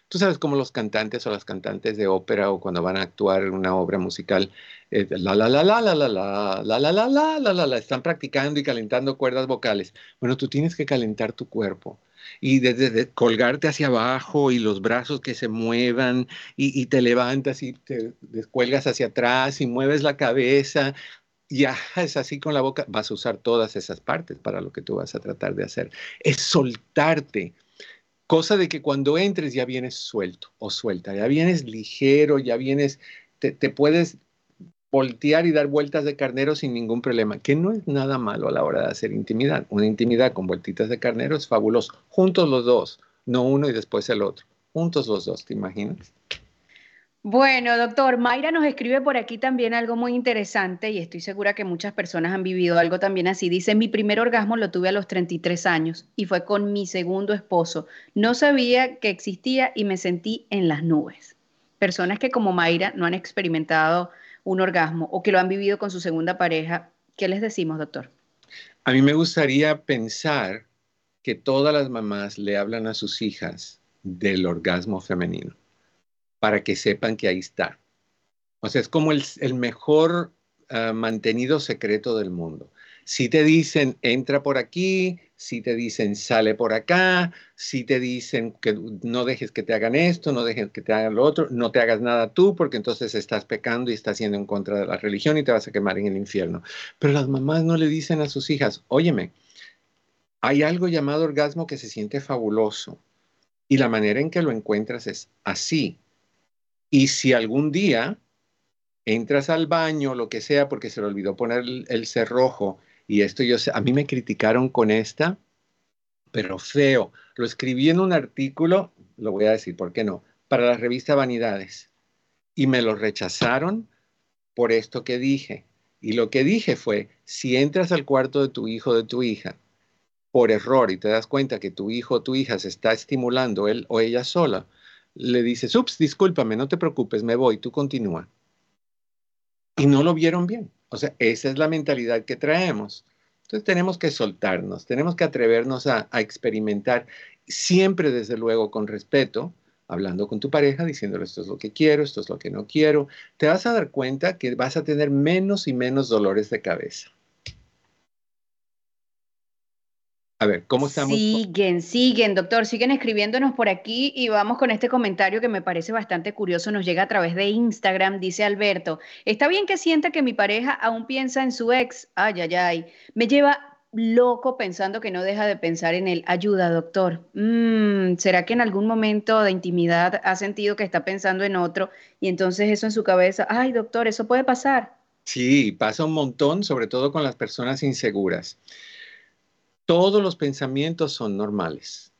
Tú sabes cómo los cantantes o las cantantes de ópera o cuando van a actuar en una obra musical, la la la la la la la la la la la la están practicando y calentando cuerdas vocales. Bueno, tú tienes que calentar tu cuerpo. y desde colgarte hacia abajo y los brazos que se muevan y, te levantas y te descuelgas hacia atrás y mueves la cabeza. Ya es así con la boca, vas a usar todas esas partes para lo que tú vas a tratar de hacer. Es soltarte, cosa de que cuando entres ya vienes suelto o suelta, ya vienes ligero, ya vienes, te, puedes voltear y dar vueltas de carnero sin ningún problema, que no es nada malo a la hora de hacer intimidad. Una intimidad con vueltitas de carnero es fabuloso. Juntos los dos, no uno y después el otro. Juntos los dos, ¿te imaginas? Bueno, doctor, Mayra nos escribe por aquí también algo muy interesante y estoy segura que muchas personas han vivido algo también así. Dice, mi primer orgasmo lo tuve a los 33 años y fue con mi segundo esposo. No sabía que existía y me sentí en las nubes. Personas que como Mayra no han experimentado un orgasmo o que lo han vivido con su segunda pareja, ¿qué les decimos, doctor? A mí me gustaría pensar que todas las mamás le hablan a sus hijas del orgasmo femenino para que sepan que ahí está. O sea, es como el, mejor ah, mantenido secreto del mundo. Si te dicen, entra por aquí, si te dicen sale por acá, si te dicen que no dejes que te hagan esto, no dejes que te hagan lo otro, no te hagas nada tú porque entonces estás pecando y estás yendo en contra de la religión y te vas a quemar en el infierno. Pero las mamás no le dicen a sus hijas, óyeme, hay algo llamado orgasmo que se siente fabuloso y la manera en que lo encuentras es así. Y si algún día entras al baño, lo que sea, porque se le olvidó poner el, cerrojo, y esto yo a mí me criticaron con esta, pero feo. Lo escribí en un artículo, lo voy a decir, ¿por qué no? Para la revista Vanidades. Y me lo rechazaron por esto que dije. Y lo que dije fue, si entras al cuarto de tu hijo o de tu hija por error y te das cuenta que tu hijo o tu hija se está estimulando él o ella sola, le dices, ups, discúlpame, no te preocupes, me voy, tú continúa. Y no lo vieron bien. O sea, esa es la mentalidad que traemos. Entonces tenemos que soltarnos, tenemos que atrevernos a, experimentar, siempre desde luego con respeto, hablando con tu pareja, diciéndole esto es lo que quiero, esto es lo que no quiero, te vas a dar cuenta que vas a tener menos y menos dolores de cabeza. A ver, ¿cómo estamos? Siguen, siguen, doctor, siguen escribiéndonos por aquí y vamos con este comentario que me parece bastante curioso. Nos llega a través de Instagram, dice Alberto. Está bien que sienta que mi pareja aún piensa en su ex. Ay, ay, ay. Me lleva loco pensando que no deja de pensar en él. Ayuda, doctor. Mm, ¿Será que en algún momento de intimidad ha sentido que está pensando en otro y entonces eso en su cabeza? Ay, doctor, eso puede pasar. Sí, pasa un montón, sobre todo con las personas inseguras todos los pensamientos son normales.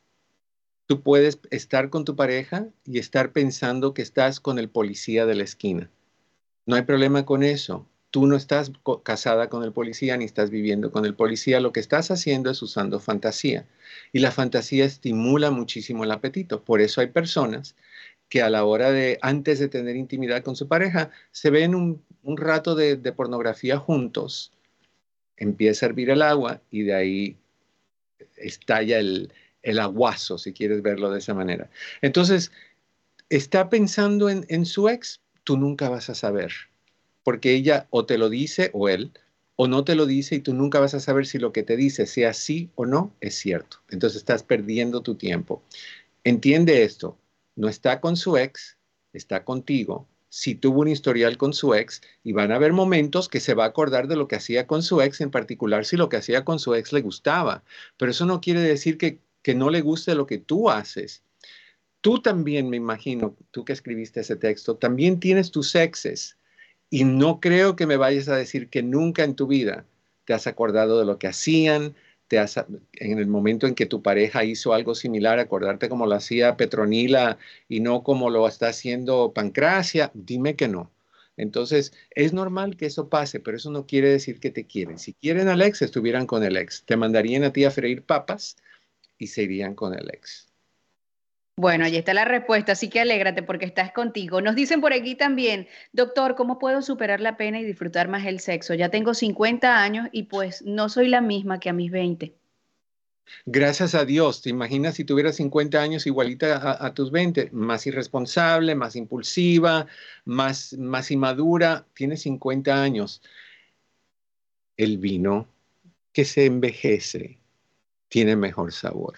Tú puedes estar con tu pareja y estar pensando que estás con el policía de la esquina. No hay problema con eso. Tú no estás casada con el policía ni estás viviendo con el policía. Lo que estás haciendo es usando fantasía. Y la fantasía estimula muchísimo el apetito. Por eso hay personas que a la hora de, antes de tener intimidad con su pareja, se ven un, rato de, de pornografía juntos. Empieza a hervir el agua y de ahí estalla el, el aguazo, si quieres verlo de esa manera. Entonces, está pensando en, en su ex, tú nunca vas a saber, porque ella o te lo dice o él, o no te lo dice y tú nunca vas a saber si lo que te dice, sea sí o no, es cierto. Entonces estás perdiendo tu tiempo. Entiende esto, no está con su ex, está contigo, si tuvo un historial con su ex y van a haber momentos que se va a acordar de lo que hacía con su ex, en particular si lo que hacía con su ex le gustaba. Pero eso no quiere decir que, que no le guste lo que tú haces. Tú también, me imagino, tú que escribiste ese texto, también tienes tus exes. Y no creo que me vayas a decir que nunca en tu vida te has acordado de lo que hacían, en el momento en que tu pareja hizo algo similar, acordarte como lo hacía Petronila y no como lo está haciendo Pancracia, dime que no. Entonces, es normal que eso pase, pero eso no quiere decir que te quieren. Si quieren al ex, estuvieran con el ex. Te mandarían a ti a freír papas y se irían con el ex. Bueno, ahí está la respuesta, así que alégrate porque estás contigo. Nos dicen por aquí también, doctor, ¿cómo puedo superar la pena y disfrutar más el sexo? Ya tengo 50 años y pues no soy la misma que a mis 20. Gracias a Dios, ¿te imaginas si tuvieras 50 años igualita a, tus 20? Más irresponsable, más impulsiva, más, más inmadura, tienes 50 años. El vino que se envejece tiene mejor sabor.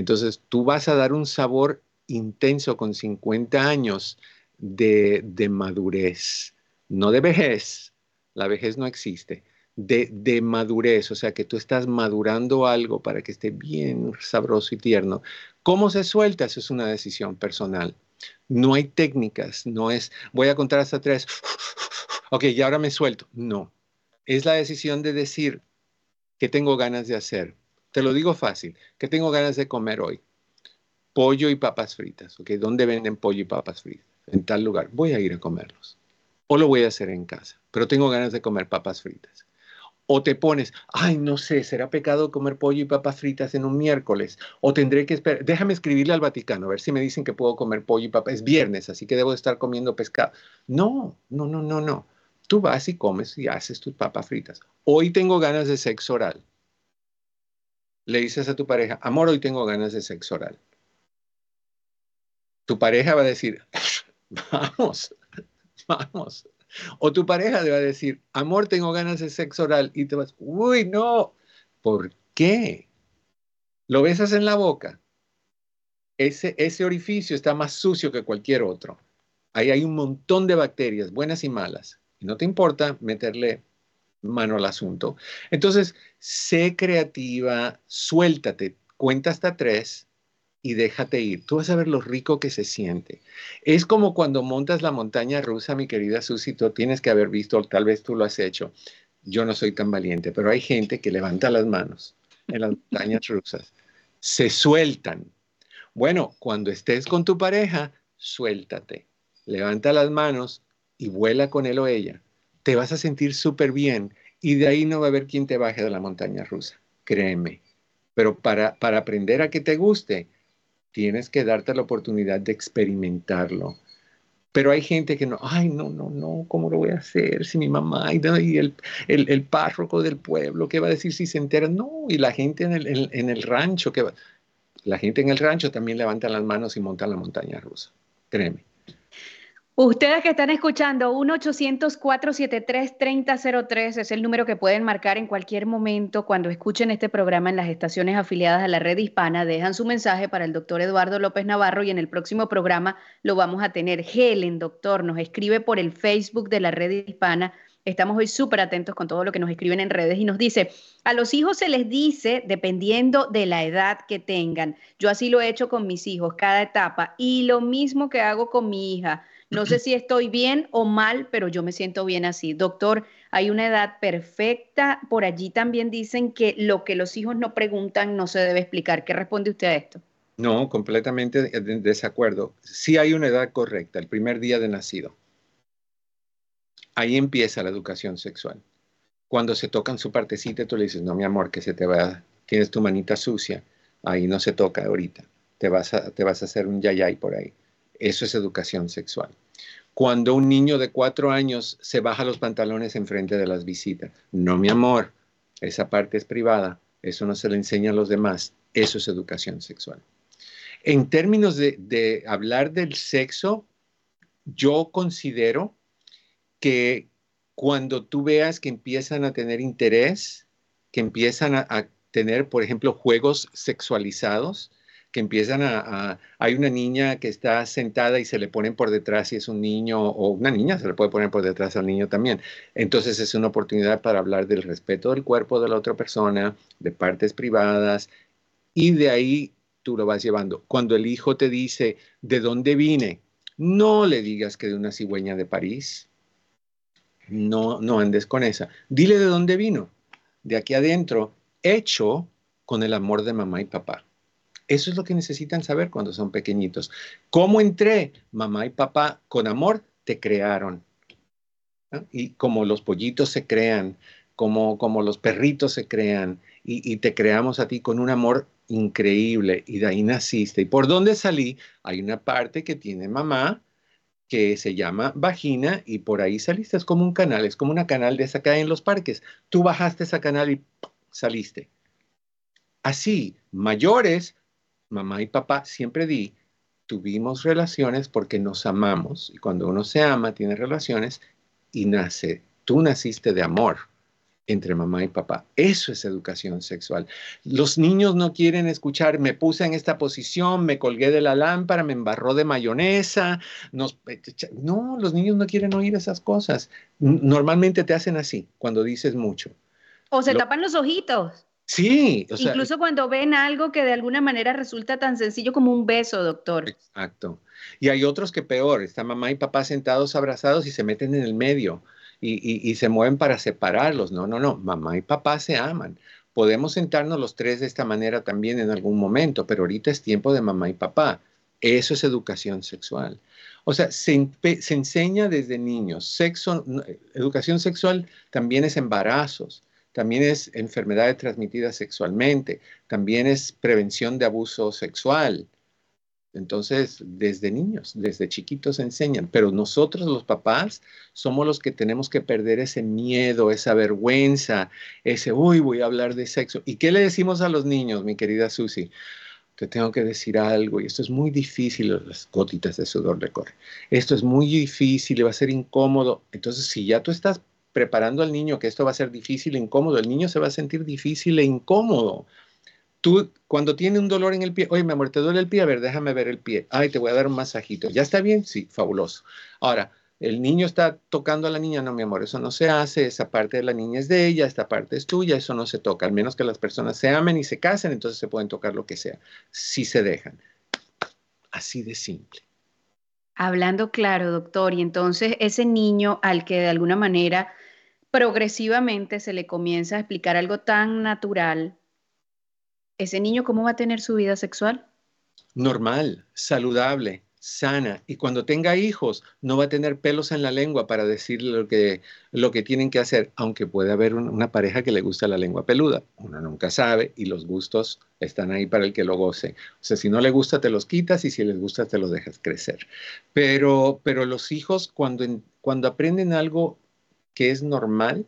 Entonces tú vas a dar un sabor intenso con 50 años de, madurez, no de vejez, la vejez no existe, de, de, madurez, o sea que tú estás madurando algo para que esté bien sabroso y tierno. ¿Cómo se suelta? Eso es una decisión personal. No hay técnicas, no es voy a contar hasta tres, ok, y ahora me suelto. No, es la decisión de decir qué tengo ganas de hacer. Te lo digo fácil, ¿qué tengo ganas de comer hoy? Pollo y papas fritas, ok, ¿dónde venden pollo y papas fritas? En tal lugar, voy a ir a comerlos. O lo voy a hacer en casa, pero tengo ganas de comer papas fritas o te pones, ay, no sé, será pecado comer pollo y papas fritas en un miércoles, o tendré que esperar, déjame escribirle al Vaticano, a ver si me dicen que puedo comer pollo y papas, es viernes, así que debo estar comiendo pescado. No, no, no, no, no. Tú vas y comes y haces tus papas fritas. Hoy tengo ganas de sexo oral. Le dices a tu pareja, amor, hoy tengo ganas de sexo oral. Tu pareja va a decir, vamos, vamos, o tu pareja te va a decir, amor, tengo ganas de sexo oral. Y te vas, uy, no. ¿Por qué? Lo besas en la boca. Ese, ese orificio está más sucio que cualquier otro. Ahí hay un montón de bacterias, buenas y malas. Y no te importa meterle mano al asunto. Entonces, sé creativa, suéltate, cuenta hasta tres y déjate ir. Tú vas a ver lo rico que se siente. Es como cuando montas la montaña rusa, mi querida Susi, tú tienes que haber visto, tal vez tú lo has hecho. Yo no soy tan valiente, pero hay gente que levanta las manos en las montañas rusas. Se sueltan. Bueno, cuando estés con tu pareja, suéltate. Levanta las manos y vuela con él o ella. Te vas a sentir súper bien y de ahí no va a haber quien te baje de la montaña rusa. Créeme. Pero para, para aprender a que te guste, Tienes que darte la oportunidad de experimentarlo. Pero hay gente que no, ay, no, no, no, ¿cómo lo voy a hacer? Si mi mamá y, el, el, párroco del pueblo, ¿qué va a decir si se entera? No, y la gente en el, en, el rancho, que la gente en el rancho también levanta las manos y monta la montaña rusa, créeme. Ustedes que están escuchando, 1-800-473-3003 es el número que pueden marcar en cualquier momento cuando escuchen este programa en las estaciones afiliadas a la red hispana. Dejan su mensaje para el doctor Eduardo López Navarro y en el próximo programa lo vamos a tener. Helen, doctor, nos escribe por el Facebook de la red hispana. Estamos hoy súper atentos con todo lo que nos escriben en redes y nos dice, a los hijos se les dice, dependiendo de la edad que tengan, yo así lo he hecho con mis hijos, cada etapa, y lo mismo que hago con mi hija no sé si estoy bien o mal, pero yo me siento bien así. Doctor, hay una edad perfecta. Por allí también dicen que lo que los hijos no preguntan no se debe explicar. ¿Qué responde usted a esto? No, completamente en desacuerdo. Sí hay una edad correcta, el primer día de nacido. Ahí empieza la educación sexual. Cuando se tocan su partecita, tú le dices, no, mi amor, que se te va, tienes tu manita sucia, ahí no se toca ahorita, te vas a, te vas a hacer un yayay por ahí. Eso es educación sexual. Cuando un niño de cuatro años se baja los pantalones en frente de las visitas, no mi amor, esa parte es privada, eso no se le enseña a los demás, eso es educación sexual. En términos de, hablar del sexo, yo considero que cuando tú veas que empiezan a tener interés, que empiezan a tener, por ejemplo, juegos sexualizados, que empiezan a, Hay una niña que está sentada y se le ponen por detrás y es un niño, o una niña se le puede poner por detrás al niño también. Entonces es una oportunidad para hablar del respeto del cuerpo de la otra persona, de partes privadas, y de ahí tú lo vas llevando. Cuando el hijo te dice, ¿de dónde vine? No le digas que de una cigüeña de París. No, no andes con esa. Dile de dónde vino. De aquí adentro, hecho con el amor de mamá y papá. Eso es lo que necesitan saber cuando son pequeñitos. ¿Cómo entré? Mamá y papá con amor te crearon. Y como los pollitos se crean, como, como los perritos se crean, y, te creamos a ti con un amor increíble, y de ahí naciste. ¿Y por dónde salí? Hay una parte que tiene mamá, que se llama vagina, y por ahí saliste. Es como un canal, es como una canal de esa que hay en los parques. Tú bajaste esa canal y saliste. Así, mayores mamá y papá, siempre di, tuvimos relaciones porque nos amamos y cuando uno se ama, tiene relaciones y nace. Tú naciste de amor. entre mamá y papá. Eso es educación sexual. Los niños no quieren escuchar, me puse en esta posición, me colgué de la lámpara, me embarró de mayonesa. no, los niños no quieren oír esas cosas. Normalmente te hacen así cuando dices mucho. O se tapan los ojitos. Sí. Incluso cuando ven algo que de alguna manera resulta tan sencillo como un beso, doctor. Exacto. Y hay otros que peor, están mamá y papá sentados abrazados y se meten en el medio y, se mueven para separarlos. No, no, no, mamá y papá se aman. Podemos sentarnos los tres de esta manera también en algún momento, pero ahorita es tiempo de mamá y papá. Eso es educación sexual. O sea, se, se enseña desde niños. Sexo, educación sexual también es embarazos, también es enfermedades transmitidas sexualmente, también es prevención de abuso sexual, entonces, desde niños, desde chiquitos enseñan, pero nosotros los papás somos los que tenemos que perder ese miedo, esa vergüenza, ese, uy, voy a hablar de sexo. ¿Y qué le decimos a los niños, mi querida Susi? Te tengo que decir algo y esto es muy difícil, las gotitas de sudor le corren. Esto es muy difícil y va a ser incómodo. Entonces, si ya tú estás preparando al niño que esto va a ser difícil e incómodo, el niño se va a sentir difícil e incómodo Tú, cuando tiene un dolor en el pie, oye, mi amor, te duele el pie, a ver, déjame ver el pie. Ay, te voy a dar un masajito. ¿Ya está bien? Sí, fabuloso. Ahora, el niño está tocando a la niña, no, mi amor, eso no se hace, esa parte de la niña es de ella, esta parte es tuya, eso no se toca, al menos que las personas se amen y se casen, entonces se pueden tocar lo que sea, si se dejan. Así de simple. Hablando claro, doctor, y entonces ese niño al que de alguna manera progresivamente se le comienza a explicar algo tan natural, ¿ese niño cómo va a tener su vida sexual? Normal, saludable, sana. Y cuando tenga hijos, no va a tener pelos en la lengua para decirle lo que, lo que tienen que hacer, aunque puede haber una pareja que le gusta la lengua peluda. Uno nunca sabe y los gustos están ahí para el que lo goce. O sea, si no le gusta, te los quitas y si les gusta, te los dejas crecer. Pero, pero los hijos, cuando, cuando aprenden algo que es normal,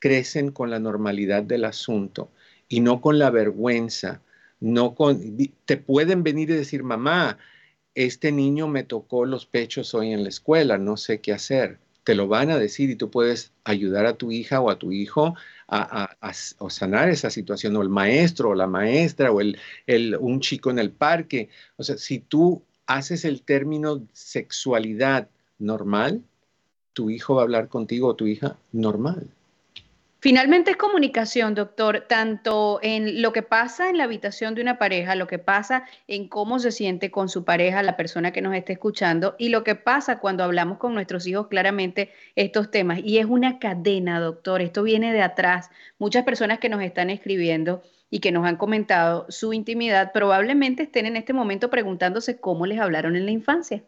crecen con la normalidad del asunto y no con la vergüenza, no con, te pueden venir y decir, mamá, este niño me tocó los pechos hoy en la escuela, no sé qué hacer. Te lo van a decir y tú puedes ayudar a tu hija o a tu hijo a, sanar esa situación, o el maestro o la maestra o el, el, un chico en el parque. O sea, si tú haces el término sexualidad normal, tu hijo va a hablar contigo o tu hija normal. Finalmente es comunicación, doctor, tanto en lo que pasa en la habitación de una pareja, lo que pasa en cómo se siente con su pareja la persona que nos esté escuchando y lo que pasa cuando hablamos con nuestros hijos claramente estos temas. Y es una cadena, doctor, esto viene de atrás. Muchas personas que nos están escribiendo y que nos han comentado su intimidad probablemente estén en este momento preguntándose cómo les hablaron en la infancia.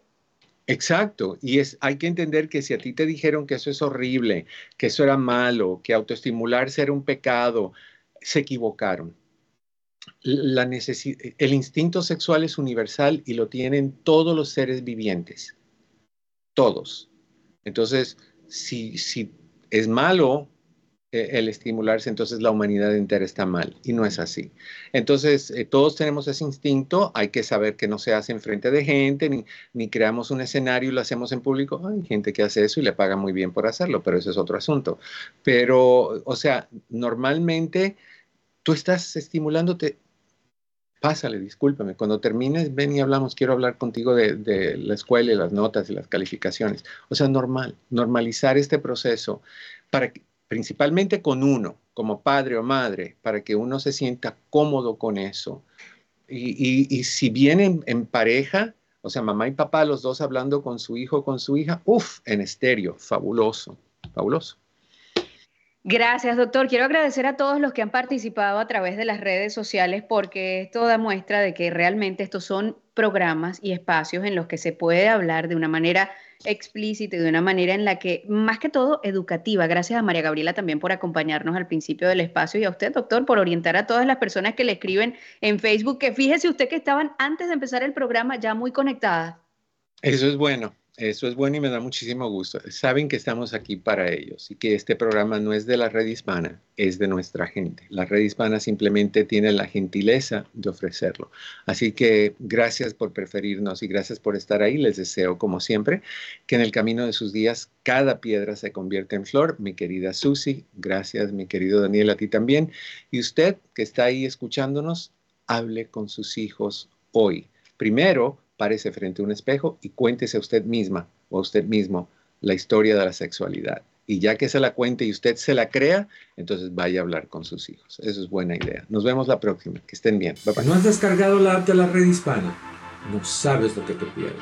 Exacto, y es, hay que entender que si a ti te dijeron que eso es horrible, que eso era malo, que autoestimularse era un pecado, se equivocaron. La el instinto sexual es universal y lo tienen todos los seres vivientes, todos. Entonces, si, si es malo, eh, el estimularse, entonces la humanidad entera está mal. Y no es así. Entonces, eh, todos tenemos ese instinto, hay que saber que no se hace en frente de gente, ni, ni creamos un escenario y lo hacemos en público. Hay gente que hace eso y le paga muy bien por hacerlo, pero eso es otro asunto. Pero, o sea, normalmente tú estás estimulándote. Pásale, discúlpame. Cuando termines, ven y hablamos. Quiero hablar contigo de, de la escuela y las notas y las calificaciones. O sea, normal, normalizar este proceso para que principalmente con uno, como padre o madre, para que uno se sienta cómodo con eso. Y, si vienen en, pareja, o sea, mamá y papá, los dos hablando con su hijo con su hija, uff, en estéreo, fabuloso, fabuloso. Gracias, doctor. Quiero agradecer a todos los que han participado a través de las redes sociales porque esto da muestra de que realmente estos son programas y espacios en los que se puede hablar de una manera explícita y de una manera en la que, más que todo, educativa. Gracias a María Gabriela también por acompañarnos al principio del espacio y a usted, doctor, por orientar a todas las personas que le escriben en Facebook, que fíjese usted que estaban antes de empezar el programa ya muy conectadas. Eso es bueno. Eso es bueno y me da muchísimo gusto. Saben que estamos aquí para ellos y que este programa no es de la red hispana, es de nuestra gente. La red hispana simplemente tiene la gentileza de ofrecerlo. Así que gracias por preferirnos y gracias por estar ahí. Les deseo, como siempre, que en el camino de sus días cada piedra se convierta en flor. Mi querida Susi, gracias, mi querido Daniel, a ti también. Y usted que está ahí escuchándonos, hable con sus hijos hoy. Primero, párese frente a un espejo y cuéntese a usted misma o a usted mismo la historia de la sexualidad. Y ya que se la cuente y usted se la crea, entonces vaya a hablar con sus hijos. Eso es buena idea. Nos vemos la próxima. Que estén bien. ¿No has descargado la app de la red hispana? No sabes lo que te pierdes.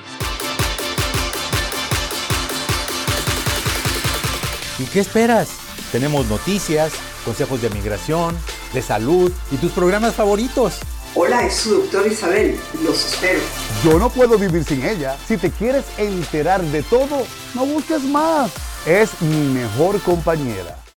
¿Y qué esperas? Tenemos noticias, consejos de migración, de salud y tus programas favoritos. Hola, es su doctor Isabel. Los espero. Yo no puedo vivir sin ella. Si te quieres enterar de todo, no busques más. Es mi mejor compañera.